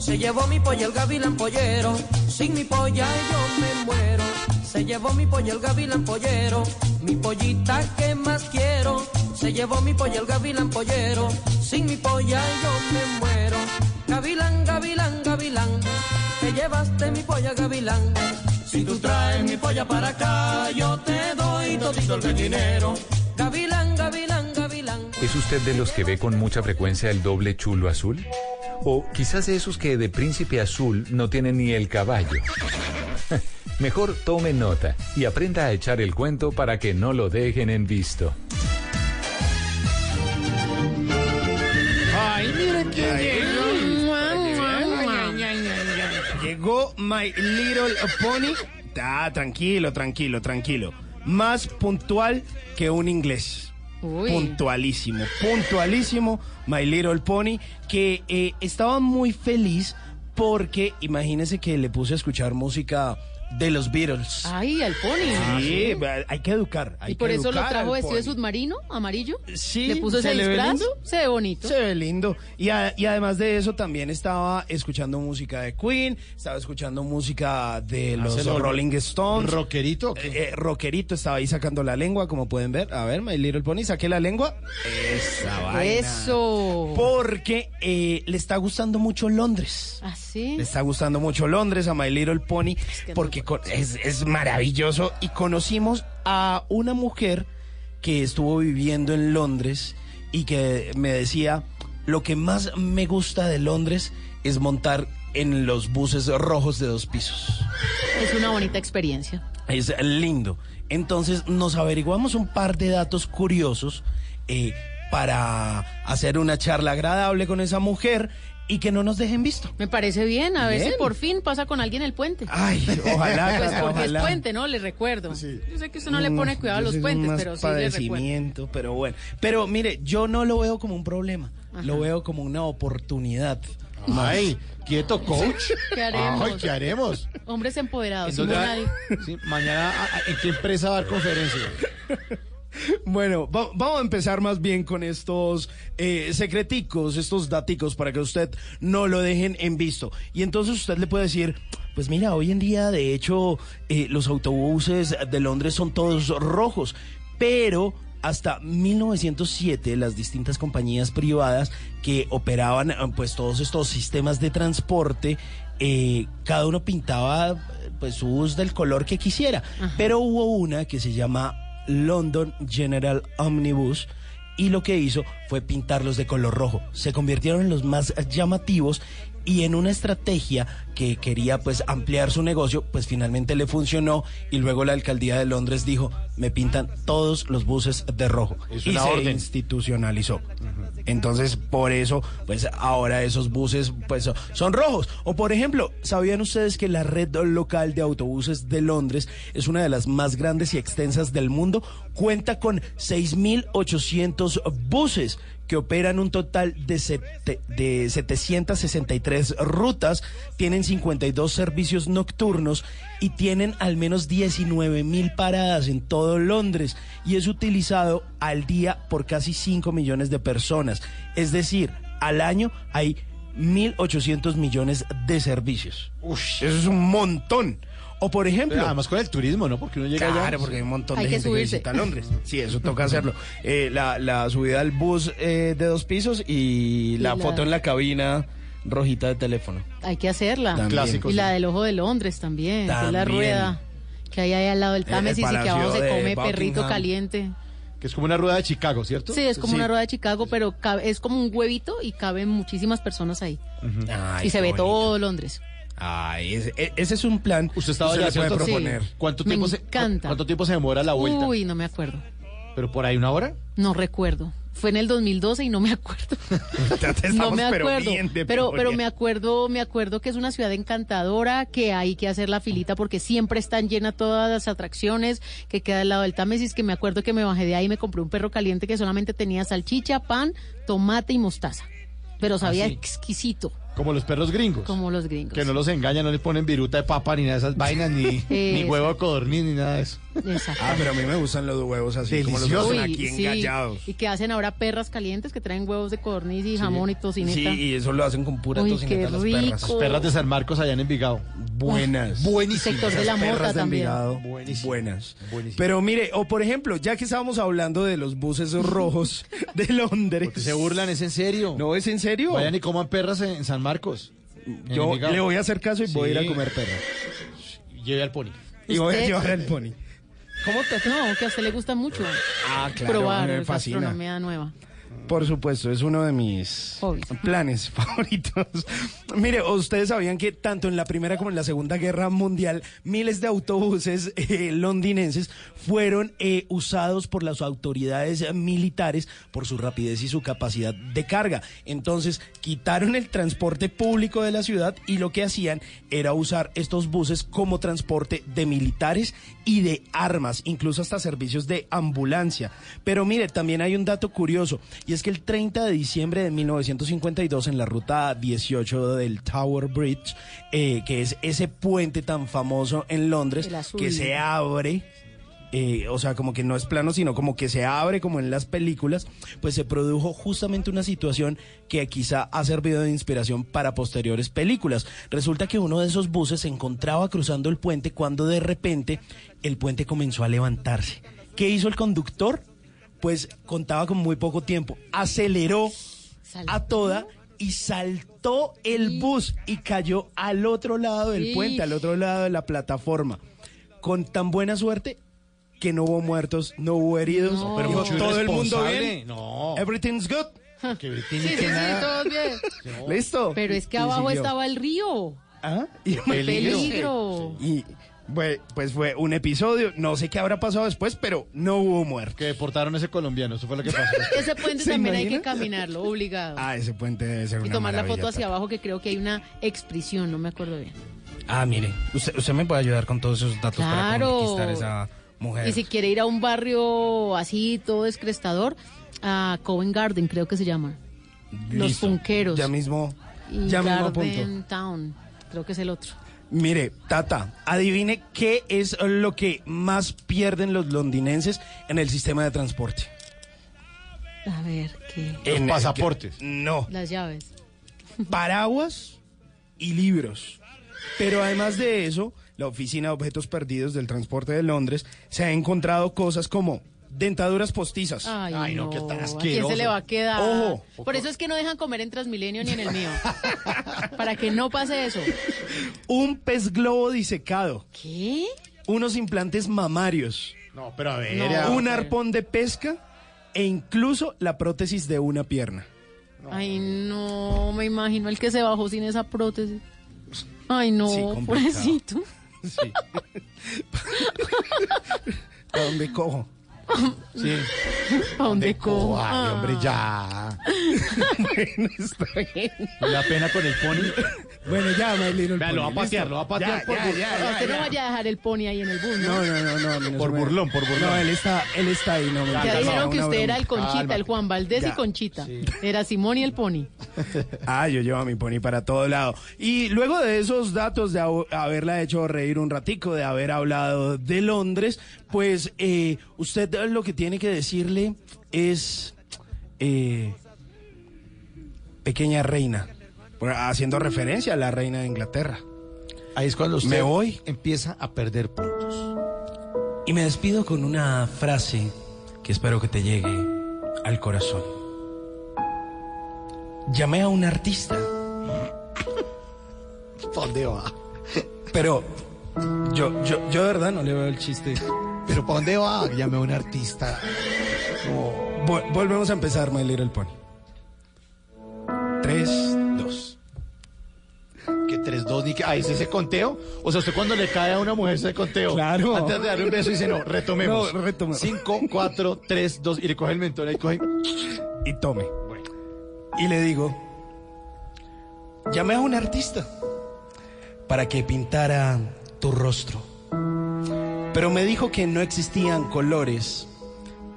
[SPEAKER 17] Se llevó mi polla el gavilán pollero, sin mi polla yo me muero. Se llevó mi polla el gavilán pollero, mi pollita que más quiero. Se llevó mi polla el gavilán pollero, sin mi polla yo me muero. Gavilán, gavilán, gavilán, te llevaste mi polla gavilán. Si tú traes mi polla para acá, yo te doy todito el dinero. Gavilán, gavilán, gavilán.
[SPEAKER 6] ¿Es usted de los que ve con mucha frecuencia el doble chulo azul? O quizás de esos que de príncipe azul no tienen ni el caballo. Mejor tome nota y aprenda a echar el cuento para que no lo dejen en visto.
[SPEAKER 18] Ay, miren quién llegó. Llegó My Little Pony. Ah, tranquilo, tranquilo, tranquilo. Más puntual que un inglés.
[SPEAKER 4] Uy.
[SPEAKER 18] Puntualísimo, puntualísimo, My Little Pony, que eh, estaba muy feliz porque imagínese que le puse a escuchar música de los Beatles.
[SPEAKER 4] Ay, al pony.
[SPEAKER 18] Sí, hay que educar. hay
[SPEAKER 4] Y por
[SPEAKER 18] que
[SPEAKER 4] eso lo trajo vestido de submarino, amarillo.
[SPEAKER 18] Sí,
[SPEAKER 4] Le puso ese
[SPEAKER 18] ¿se le ve
[SPEAKER 4] disfraz.
[SPEAKER 18] lindo?
[SPEAKER 4] Se ve bonito.
[SPEAKER 18] Se ve lindo. Y, a- y además de eso, también estaba escuchando música de Queen, estaba escuchando música de los
[SPEAKER 5] Hace los
[SPEAKER 18] Rolling Stones.
[SPEAKER 5] ¿Rockerito o qué?
[SPEAKER 18] Eh, eh, rockerito estaba ahí sacando la lengua, como pueden ver. A ver, My Little Pony, saqué la lengua. Esa vaina.
[SPEAKER 4] Eso.
[SPEAKER 18] Porque eh, le está gustando mucho Londres.
[SPEAKER 4] Así.
[SPEAKER 18] Le está gustando mucho Londres a My Little Pony
[SPEAKER 4] que
[SPEAKER 18] porque es maravilloso y conocimos a una mujer que estuvo viviendo en Londres y que me decía, lo que más me gusta de Londres es montar en los buses rojos de dos pisos.
[SPEAKER 4] Es una bonita experiencia.
[SPEAKER 18] Es lindo. Entonces nos averiguamos un par de datos curiosos eh, para hacer una charla agradable con esa mujer y que no nos dejen visto.
[SPEAKER 4] Me parece bien. A ver
[SPEAKER 18] Bien.
[SPEAKER 4] si por fin pasa con alguien el puente.
[SPEAKER 18] Ay, ojalá,
[SPEAKER 4] Pues porque
[SPEAKER 18] ojalá.
[SPEAKER 4] es puente, ¿no? Le recuerdo. Yo sé que usted no le pone cuidado a los puentes,
[SPEAKER 18] más
[SPEAKER 4] pero sí le recuerdo.
[SPEAKER 18] padecimiento, pero bueno. Pero mire, yo no lo veo como un problema, lo veo como una oportunidad.
[SPEAKER 5] Ay, quieto, coach.
[SPEAKER 4] ¿Qué haremos?
[SPEAKER 5] Ay, ¿qué haremos?
[SPEAKER 4] Hombres empoderados.
[SPEAKER 5] ¿En dónde
[SPEAKER 4] no
[SPEAKER 5] va-
[SPEAKER 4] nadie.
[SPEAKER 5] Sí, mañana, ¿a- a- ¿en qué empresa va a dar conferencia?
[SPEAKER 18] Bueno, va- vamos a empezar más bien con estos eh, secreticos, estos daticos para que usted no lo dejen en visto. Y entonces usted le puede decir, pues mira, hoy en día de hecho eh, los autobuses de Londres son todos rojos, pero hasta 1907 las distintas compañías privadas que operaban eh, pues todos estos sistemas de transporte eh, cada uno pintaba pues su bus del color que quisiera pero hubo una que se llama London General Omnibus y lo que hizo fue pintarlos de color rojo. Se convirtieron en los más llamativos y en una estrategia que quería pues ampliar su negocio, pues finalmente le funcionó y luego la alcaldía de Londres dijo, me pintan todos los buses de rojo
[SPEAKER 5] Es
[SPEAKER 18] y
[SPEAKER 5] una
[SPEAKER 18] se
[SPEAKER 5] orden.
[SPEAKER 18] institucionalizó. Entonces, por eso, pues ahora esos buses pues so- son rojos. O por ejemplo, ¿sabían ustedes que la red local de autobuses de Londres es una de las más grandes y extensas del mundo? Cuenta con 6.800 buses que operan un total de, sete- de 763 rutas, tienen 52 servicios nocturnos y tienen al menos 19 mil paradas en todo Londres y es utilizado al día por casi 5 millones de personas. Es decir, al año hay 1.800 millones de servicios. Eso es un montón. O por ejemplo...
[SPEAKER 5] Además con el turismo, ¿no? Porque uno llega allá.
[SPEAKER 18] Claro, porque hay un montón
[SPEAKER 4] Hay
[SPEAKER 18] de
[SPEAKER 4] que
[SPEAKER 18] gente
[SPEAKER 4] subirse.
[SPEAKER 18] que visita Londres. Sí, eso toca hacerlo. Eh, la, la subida al bus eh, de dos pisos y, la,
[SPEAKER 4] la-
[SPEAKER 18] foto en la cabina rojita de teléfono.
[SPEAKER 4] Hay que hacerla.
[SPEAKER 18] También. Clásico,
[SPEAKER 4] y
[SPEAKER 18] sí.
[SPEAKER 4] la del ojo de Londres también, es la
[SPEAKER 18] También.
[SPEAKER 4] rueda que hay ahí al lado del
[SPEAKER 18] El-
[SPEAKER 4] Támesis y que abajo se come perrito caliente.
[SPEAKER 5] Que es como una rueda de Chicago, ¿cierto?
[SPEAKER 4] Sí, es como una rueda de Chicago, pero cabe- es como un huevito y caben muchísimas personas ahí.
[SPEAKER 18] Ay,
[SPEAKER 4] y se ve
[SPEAKER 18] bonito.
[SPEAKER 4] todo Londres.
[SPEAKER 18] Ay, ese, ese es un plan.
[SPEAKER 5] Usted estaba
[SPEAKER 18] se le puede proponer.
[SPEAKER 4] Sí.
[SPEAKER 5] ¿Cuánto
[SPEAKER 4] Me
[SPEAKER 5] tiempo, se,
[SPEAKER 4] encanta.
[SPEAKER 5] ¿Cuánto tiempo se demora la vuelta?
[SPEAKER 4] Uy, no me acuerdo.
[SPEAKER 5] ¿Pero por ahí una hora?
[SPEAKER 4] No recuerdo. Fue en el 2012 y no me acuerdo.
[SPEAKER 18] Ya
[SPEAKER 4] no
[SPEAKER 18] estamos,
[SPEAKER 4] me
[SPEAKER 18] pero
[SPEAKER 4] acuerdo. pero, pero me acuerdo, me acuerdo que es una ciudad encantadora, que hay que hacer la filita porque siempre están llenas todas las atracciones, que queda al lado del Támesis, que me acuerdo que me bajé de ahí y me compré un perro caliente que solamente tenía salchicha, pan, tomate y mostaza. Pero sabía
[SPEAKER 5] sí?
[SPEAKER 4] exquisito,
[SPEAKER 5] Como los perros gringos.
[SPEAKER 4] como los gringos.
[SPEAKER 5] Que no los engañan, no les ponen viruta de papa ni nada de esas vainas, ni, ni huevo de codorniz, ni nada de eso.
[SPEAKER 4] Exacto.
[SPEAKER 18] Ah, pero a mí me gustan los huevos así, como los hacen aquí
[SPEAKER 4] sí.
[SPEAKER 18] engallados.
[SPEAKER 4] Y que hacen ahora perras calientes que traen huevos de codorniz y jamón y tocineta.
[SPEAKER 18] Sí, y eso lo hacen con pura
[SPEAKER 4] Uy,
[SPEAKER 18] tocineta
[SPEAKER 4] qué
[SPEAKER 18] las
[SPEAKER 4] rico.
[SPEAKER 18] perras.
[SPEAKER 5] Las perras de San Marcos allá en Envigado.
[SPEAKER 18] Buenas.
[SPEAKER 5] Buenísimas.
[SPEAKER 4] Sector de la mota
[SPEAKER 18] perras de
[SPEAKER 4] también.
[SPEAKER 18] Envigado,
[SPEAKER 5] Buenísimo.
[SPEAKER 18] buenas.
[SPEAKER 5] Buenísimo.
[SPEAKER 18] Pero mire, o por ejemplo, ya que estábamos hablando de los buses rojos de Londres.
[SPEAKER 5] Porque se burlan, ¿es en serio?
[SPEAKER 18] ¿No es en serio?
[SPEAKER 5] Vayan y coman perras en, en San Marcos. En
[SPEAKER 18] Yo le voy a hacer caso y voy a ir a comer perras.
[SPEAKER 5] Lleve al pony.
[SPEAKER 18] Y voy a llevar el pony.
[SPEAKER 4] ¿Cómo te, no, que a usted le gusta mucho
[SPEAKER 18] Ah, claro,
[SPEAKER 4] probar
[SPEAKER 18] me fascina.
[SPEAKER 4] gastronomía nueva.
[SPEAKER 18] Por supuesto, es uno de mis planes favoritos. Mire, ustedes sabían que tanto en la Primera como en la Segunda Guerra Mundial, miles de autobuses eh, londinenses fueron eh, usados por las autoridades militares por su rapidez y su capacidad de carga. Entonces, quitaron el transporte público de la ciudad y lo que hacían era usar estos buses como transporte de militares y de armas, incluso hasta servicios de ambulancia. Pero mire, también hay un dato curioso, y es que el 30 de diciembre de 1952 en la ruta 18 del Tower Bridge, eh, que es ese puente tan famoso en Londres, que se abre eh, o sea, como que no es plano, sino como que se abre como en las películas, pues se produjo justamente una situación que quizá ha servido de inspiración para posteriores películas. Resulta que uno de esos buses se encontraba cruzando el puente cuando de repente el puente comenzó a levantarse. ¿Qué hizo el conductor? Pues contaba con muy poco tiempo, aceleró a toda y saltó el bus y cayó al otro lado del
[SPEAKER 4] Sí.
[SPEAKER 18] puente, al otro lado de la plataforma. Con tan buena suerte que no hubo muertos, no hubo heridos,
[SPEAKER 4] No.
[SPEAKER 18] pero todo el mundo bien.
[SPEAKER 5] No.
[SPEAKER 18] Everything's good.
[SPEAKER 5] Que
[SPEAKER 4] Sí, sí, sí, todos bien.
[SPEAKER 18] Listo.
[SPEAKER 4] Pero es que
[SPEAKER 18] Y
[SPEAKER 4] abajo
[SPEAKER 18] siguió.
[SPEAKER 4] estaba el río.
[SPEAKER 18] ¿Ah? Y,
[SPEAKER 4] Peligro.
[SPEAKER 18] y bue- pues fue un episodio, no sé qué habrá pasado después, pero no hubo muertos.
[SPEAKER 5] Que deportaron a ese colombiano, eso fue lo que pasó.
[SPEAKER 4] Ese puente
[SPEAKER 18] ¿Se
[SPEAKER 4] también hay que caminarlo, obligado.
[SPEAKER 18] Ah, ese puente debe ser
[SPEAKER 4] y
[SPEAKER 18] una
[SPEAKER 4] tomar la foto hacia
[SPEAKER 18] Tata.
[SPEAKER 4] abajo que creo que hay una expresión, no me acuerdo bien.
[SPEAKER 18] Ah, mire, usted, usted me puede ayudar con todos esos datos para
[SPEAKER 4] Claro.
[SPEAKER 18] conquistar esa mujer.
[SPEAKER 4] Y si quiere ir a un barrio así, todo descrestador, a Covent Garden creo que se llama. Los punqueros.
[SPEAKER 18] Ya mismo,
[SPEAKER 4] Y
[SPEAKER 18] ya mismo apunto.
[SPEAKER 4] Town, creo que es el otro.
[SPEAKER 18] Mire, Tata, adivine qué es lo que más pierden los londinenses en el sistema de transporte.
[SPEAKER 4] A ver, ¿qué?
[SPEAKER 18] En-
[SPEAKER 5] pasaportes.
[SPEAKER 18] que- no,
[SPEAKER 4] Las llaves.
[SPEAKER 18] paraguas y libros. Pero además de eso, la Oficina de Objetos Perdidos del Transporte de Londres se ha encontrado cosas como dentaduras postizas.
[SPEAKER 4] Ay,
[SPEAKER 5] Ay, no,
[SPEAKER 4] no,
[SPEAKER 5] qué tan
[SPEAKER 4] ¿a quién
[SPEAKER 5] asqueroso.
[SPEAKER 4] se le va a quedar?
[SPEAKER 18] Ojo.
[SPEAKER 4] Por eso es que no dejan comer en Transmilenio ni en el mío. Para que no pase eso.
[SPEAKER 18] Un pez globo disecado.
[SPEAKER 4] ¿Qué?
[SPEAKER 18] Unos implantes mamarios.
[SPEAKER 5] No, pero a ver.
[SPEAKER 4] No.
[SPEAKER 5] ya-
[SPEAKER 18] un arpón de pesca e incluso la prótesis de una pierna.
[SPEAKER 4] Ay, no, me imagino el que se bajó sin esa prótesis. Ay, no,
[SPEAKER 18] Sí,
[SPEAKER 4] pobrecito.
[SPEAKER 18] Sí. ¿A dónde cojo?
[SPEAKER 5] Sí.
[SPEAKER 4] ¿A dónde cojo?
[SPEAKER 5] Ay, hombre, ya.
[SPEAKER 18] bueno, está bien.
[SPEAKER 5] Da pena con el pony.
[SPEAKER 18] Bueno, ya, my little
[SPEAKER 5] Vea, lo va a
[SPEAKER 18] pony,
[SPEAKER 5] patear,
[SPEAKER 18] listo.
[SPEAKER 5] lo va a patear
[SPEAKER 18] Ya,
[SPEAKER 5] por
[SPEAKER 18] ya,
[SPEAKER 5] bur-
[SPEAKER 18] ya, ya,
[SPEAKER 4] Usted no
[SPEAKER 18] ya.
[SPEAKER 4] vaya a dejar el pony ahí en el bus, ¿no?
[SPEAKER 18] No, no, no,
[SPEAKER 5] Por burlón, por burlón.
[SPEAKER 18] No, él está, él está ahí, no me
[SPEAKER 4] Ya
[SPEAKER 18] interesa,
[SPEAKER 4] dijeron que
[SPEAKER 18] una
[SPEAKER 4] usted era
[SPEAKER 18] broma.
[SPEAKER 4] el Conchita,
[SPEAKER 5] Cálmate.
[SPEAKER 4] el Juan Valdés
[SPEAKER 18] Ya.
[SPEAKER 4] y Conchita. Era Simón y el pony.
[SPEAKER 18] Ah, yo llevo a mi pony para todo lado. Y luego de esos datos, de hab- haberla hecho reír un ratico, de haber hablado de Londres, pues eh, usted lo que tiene que decirle es eh, pequeña reina, haciendo referencia a la reina de Inglaterra.
[SPEAKER 5] Ahí es cuando usted
[SPEAKER 18] Me voy.
[SPEAKER 5] empieza a perder puntos.
[SPEAKER 18] Y me despido con una frase que espero que te llegue al corazón. Llamé a un artista,
[SPEAKER 5] ¿Dónde va?
[SPEAKER 18] pero yo, yo, yo de verdad no le veo el chiste.
[SPEAKER 5] ¿Pero para dónde va? Llame a un artista.
[SPEAKER 18] Vol- volvemos a empezar, My Little Pony. Tres, dos.
[SPEAKER 5] ¿Qué tres, dos, ni que... Ah, ¿es ese conteo? O sea, usted cuando le cae a una mujer ese conteo.
[SPEAKER 18] Claro.
[SPEAKER 5] Antes de darle un beso dice, no, retomemos.
[SPEAKER 18] No, retomemos.
[SPEAKER 5] Cinco, cuatro, tres, dos, y le coge el mentón, ahí coge...
[SPEAKER 18] y tome. Y le digo, llamé a un artista para que pintara tu rostro. Pero me dijo que no existían colores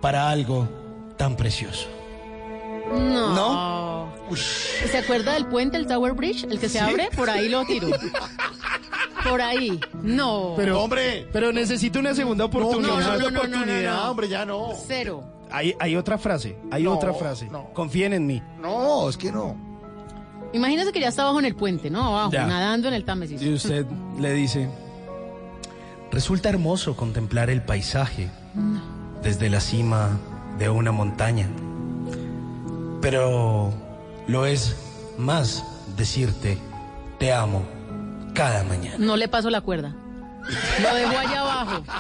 [SPEAKER 18] para algo tan precioso.
[SPEAKER 4] No. ¿Se acuerda del puente, el Tower Bridge, el que se abre? Por ahí lo tiro. Por ahí. No.
[SPEAKER 18] Pero, hombre, pero necesito una segunda oportunidad.
[SPEAKER 4] no, no, no, no,
[SPEAKER 5] oportunidad,
[SPEAKER 4] no, no.
[SPEAKER 5] hombre, ya no.
[SPEAKER 4] Cero.
[SPEAKER 18] Hay, hay otra frase, hay
[SPEAKER 5] No,
[SPEAKER 18] otra frase.
[SPEAKER 5] no.
[SPEAKER 18] Confíen en mí.
[SPEAKER 5] No, es que no.
[SPEAKER 4] Imagínese que ya está abajo en el puente, ¿no? Abajo,
[SPEAKER 18] Ya.
[SPEAKER 4] nadando en el Támesis.
[SPEAKER 18] Y usted le dice, resulta hermoso contemplar el paisaje desde la cima de una montaña. Pero lo es más decirte, te amo cada mañana.
[SPEAKER 4] No le paso la cuerda. Lo dejo allá abajo.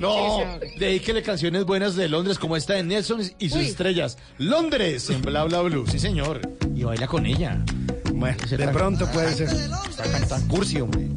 [SPEAKER 5] No, dedíquele canciones buenas de Londres como esta de Nelson y sus
[SPEAKER 4] Uy.
[SPEAKER 5] estrellas. Londres en Bla Bla Blue, sí señor. Y baila con ella.
[SPEAKER 18] Bueno, de pronto puede ser.
[SPEAKER 5] Está cantando cursi, hombre.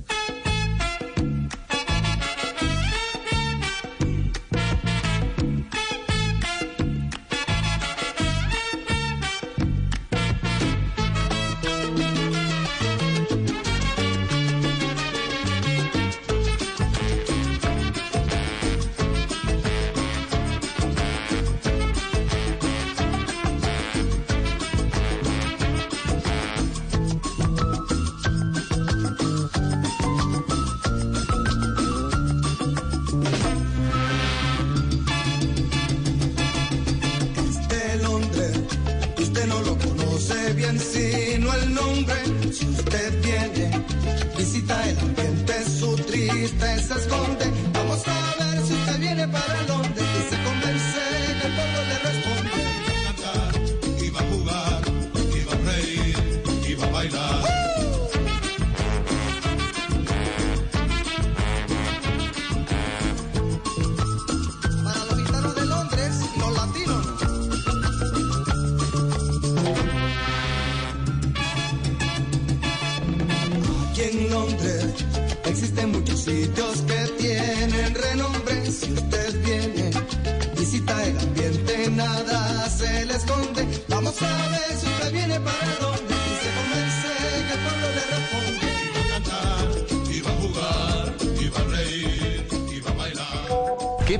[SPEAKER 19] Tristeza esconde.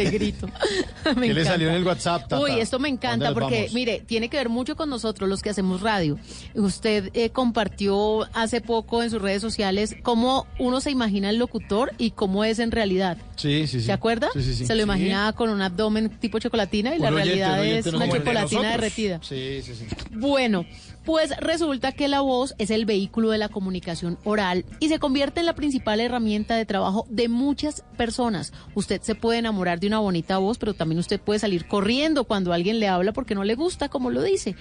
[SPEAKER 4] Ese grito. Me
[SPEAKER 5] ¿Qué le salió en el WhatsApp, Tata?
[SPEAKER 4] Uy, esto me
[SPEAKER 5] ¿A
[SPEAKER 4] encanta porque,
[SPEAKER 5] vamos?
[SPEAKER 4] mire, tiene que ver mucho con nosotros los que hacemos radio. Usted eh, compartió hace poco en sus redes sociales cómo uno se imagina el locutor y cómo es en realidad.
[SPEAKER 5] Sí, sí, sí.
[SPEAKER 4] ¿Se acuerda?
[SPEAKER 5] Sí, sí, sí.
[SPEAKER 4] Se lo
[SPEAKER 5] Sí.
[SPEAKER 4] imaginaba con un abdomen tipo chocolatina y la
[SPEAKER 5] oyente,
[SPEAKER 4] realidad
[SPEAKER 5] un
[SPEAKER 4] es
[SPEAKER 5] no
[SPEAKER 4] una
[SPEAKER 5] de
[SPEAKER 4] chocolatina derretida.
[SPEAKER 5] Sí, sí, sí.
[SPEAKER 4] Bueno, pues resulta que la voz es el vehículo de la comunicación oral y se convierte en la principal herramienta de trabajo de muchas personas. Usted se puede enamorar de una bonita voz, pero también usted puede salir corriendo cuando alguien le habla porque no le gusta como lo dice.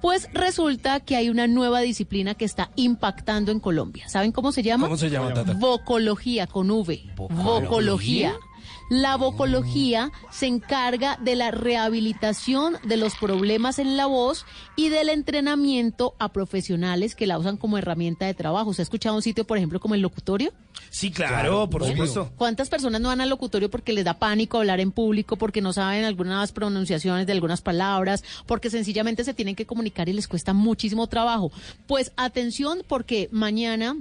[SPEAKER 4] Pues resulta que hay una nueva disciplina que está impactando en Colombia. ¿Saben cómo se llama?
[SPEAKER 18] ¿Cómo se llama, Tata?
[SPEAKER 4] Vocología con V. Vocología. La vocología se encarga de la rehabilitación de los problemas en la voz y del entrenamiento a profesionales que la usan como herramienta de trabajo. ¿Se ha escuchado un sitio, por ejemplo, como el locutorio?
[SPEAKER 18] Sí, claro, por
[SPEAKER 4] Obvio.
[SPEAKER 18] supuesto.
[SPEAKER 4] ¿Cuántas personas no van al locutorio porque les da pánico hablar en público, porque no saben algunas pronunciaciones de algunas palabras, porque sencillamente se tienen que comunicar y les cuesta muchísimo trabajo? Pues atención porque mañana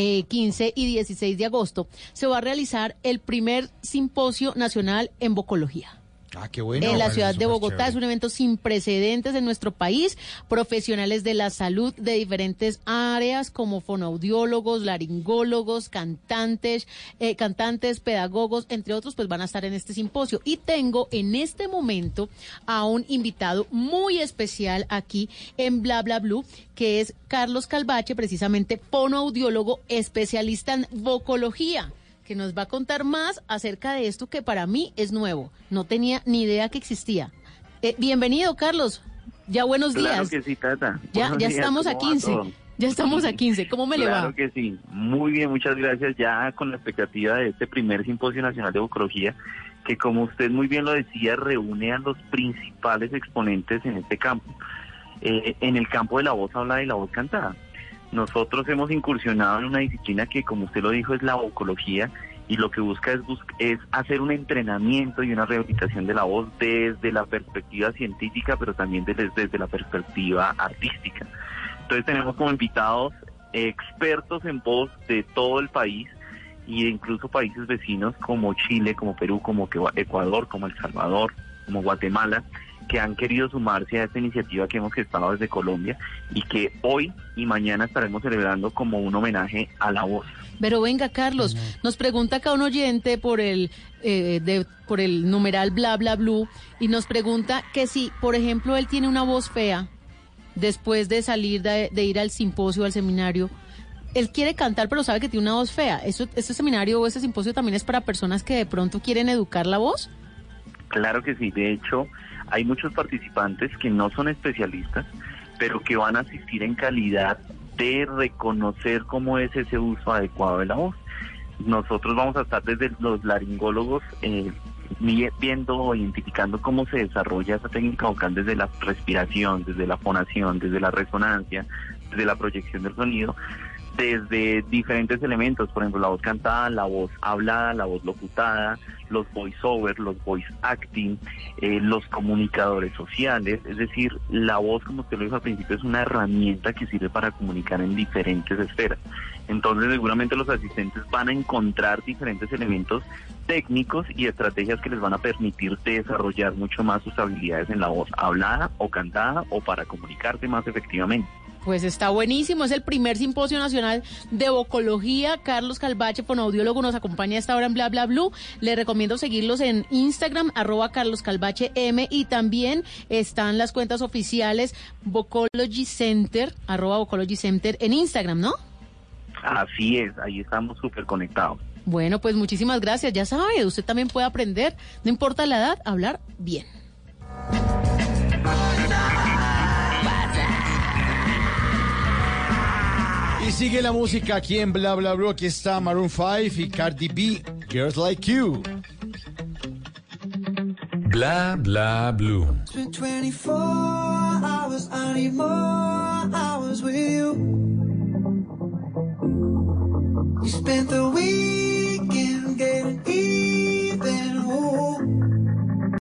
[SPEAKER 4] eh, 15 y 16 de agosto se va a realizar el primer simposio nacional en vocología.
[SPEAKER 5] Ah, qué bueno.
[SPEAKER 4] en la ciudad de Bogotá
[SPEAKER 5] chévere.
[SPEAKER 4] es un evento sin precedentes en nuestro país. Profesionales de la salud de diferentes áreas como fonoaudiólogos, laringólogos, cantantes, eh, cantantes, pedagogos, entre otros, pues van a estar en este simposio. Y tengo en este momento a un invitado muy especial aquí en Bla Bla Blue, que es Carlos Calvache, precisamente fonoaudiólogo especialista en vocología que nos va a contar más acerca de esto que para mí es nuevo. No tenía ni idea que existía. Eh, bienvenido, Carlos. Ya buenos
[SPEAKER 21] Claro
[SPEAKER 4] días.
[SPEAKER 21] que sí, Tata.
[SPEAKER 4] Ya,
[SPEAKER 21] Buenos
[SPEAKER 4] ya
[SPEAKER 21] días,
[SPEAKER 4] estamos a
[SPEAKER 21] ¿cómo va
[SPEAKER 4] 15.
[SPEAKER 21] todo?
[SPEAKER 4] Ya estamos a 15. ¿Cómo me le
[SPEAKER 21] Claro
[SPEAKER 4] va?
[SPEAKER 21] que sí, muy bien, muchas gracias. Ya con la expectativa de este primer Simposio Nacional de Vocología, que como usted muy bien lo decía, reúne a los principales exponentes en este campo, eh, en el campo de la voz hablada y la voz cantada. Nosotros hemos incursionado en una disciplina que, como usted lo dijo, es la vocología y lo que busca es, hacer un entrenamiento y una rehabilitación de la voz desde la perspectiva científica, pero también desde, la perspectiva artística. Entonces tenemos como invitados expertos en voz de todo el país y incluso países vecinos como Chile, como Perú, como Ecuador, como El Salvador, como Guatemala, que han querido sumarse a esta iniciativa que hemos gestado desde Colombia y que hoy y mañana estaremos celebrando como un homenaje a la voz.
[SPEAKER 4] Pero venga, Carlos, nos pregunta acá un oyente por el, eh, de, por el numeral bla bla blue y nos pregunta que si, por ejemplo, él tiene una voz fea después de salir de, de ir al simposio, al seminario, él quiere cantar pero sabe que tiene una voz fea. ¿Eso, ¿Este seminario o este simposio también es para personas que de pronto quieren educar la voz?
[SPEAKER 21] Claro que sí, de hecho hay muchos participantes que no son especialistas, pero que van a asistir en calidad de reconocer cómo es ese uso adecuado de la voz. Nosotros vamos a estar desde los laringólogos eh, viendo o identificando cómo se desarrolla esa técnica vocal desde la respiración, desde la fonación, desde la resonancia, desde la proyección del sonido, desde diferentes elementos, por ejemplo, la voz cantada, la voz hablada, la voz locutada, los voiceovers, los voice acting, eh, los comunicadores sociales, es decir, la voz, como usted lo dijo al principio, es una herramienta que sirve para comunicar en diferentes esferas. Entonces, seguramente los asistentes van a encontrar diferentes elementos técnicos y estrategias que les van a permitir desarrollar mucho más sus habilidades en la voz hablada o cantada o para comunicarse más efectivamente.
[SPEAKER 4] Pues está buenísimo, es el primer simposio nacional de vocología. Carlos Calvache, fonoaudiólogo, nos acompaña a esta hora en Bla Bla Blue. Le recomiendo seguirlos en Instagram, arroba Carlos Calvache M, y también están las cuentas oficiales Vocology Center, arroba Vocology Center en Instagram, ¿no?
[SPEAKER 21] Así es, ahí estamos súper conectados.
[SPEAKER 4] Bueno, pues muchísimas gracias. Ya sabe, usted también puede aprender, no importa la edad, a hablar bien.
[SPEAKER 5] Y sigue la música aquí en Bla Bla Bla. Aquí está Maroon 5 y Cardi B, girls like you.
[SPEAKER 6] Blah, blah, blue.
[SPEAKER 19] It's been 24 hours, I need more hours with you. We spent the weekend getting even. Ooh.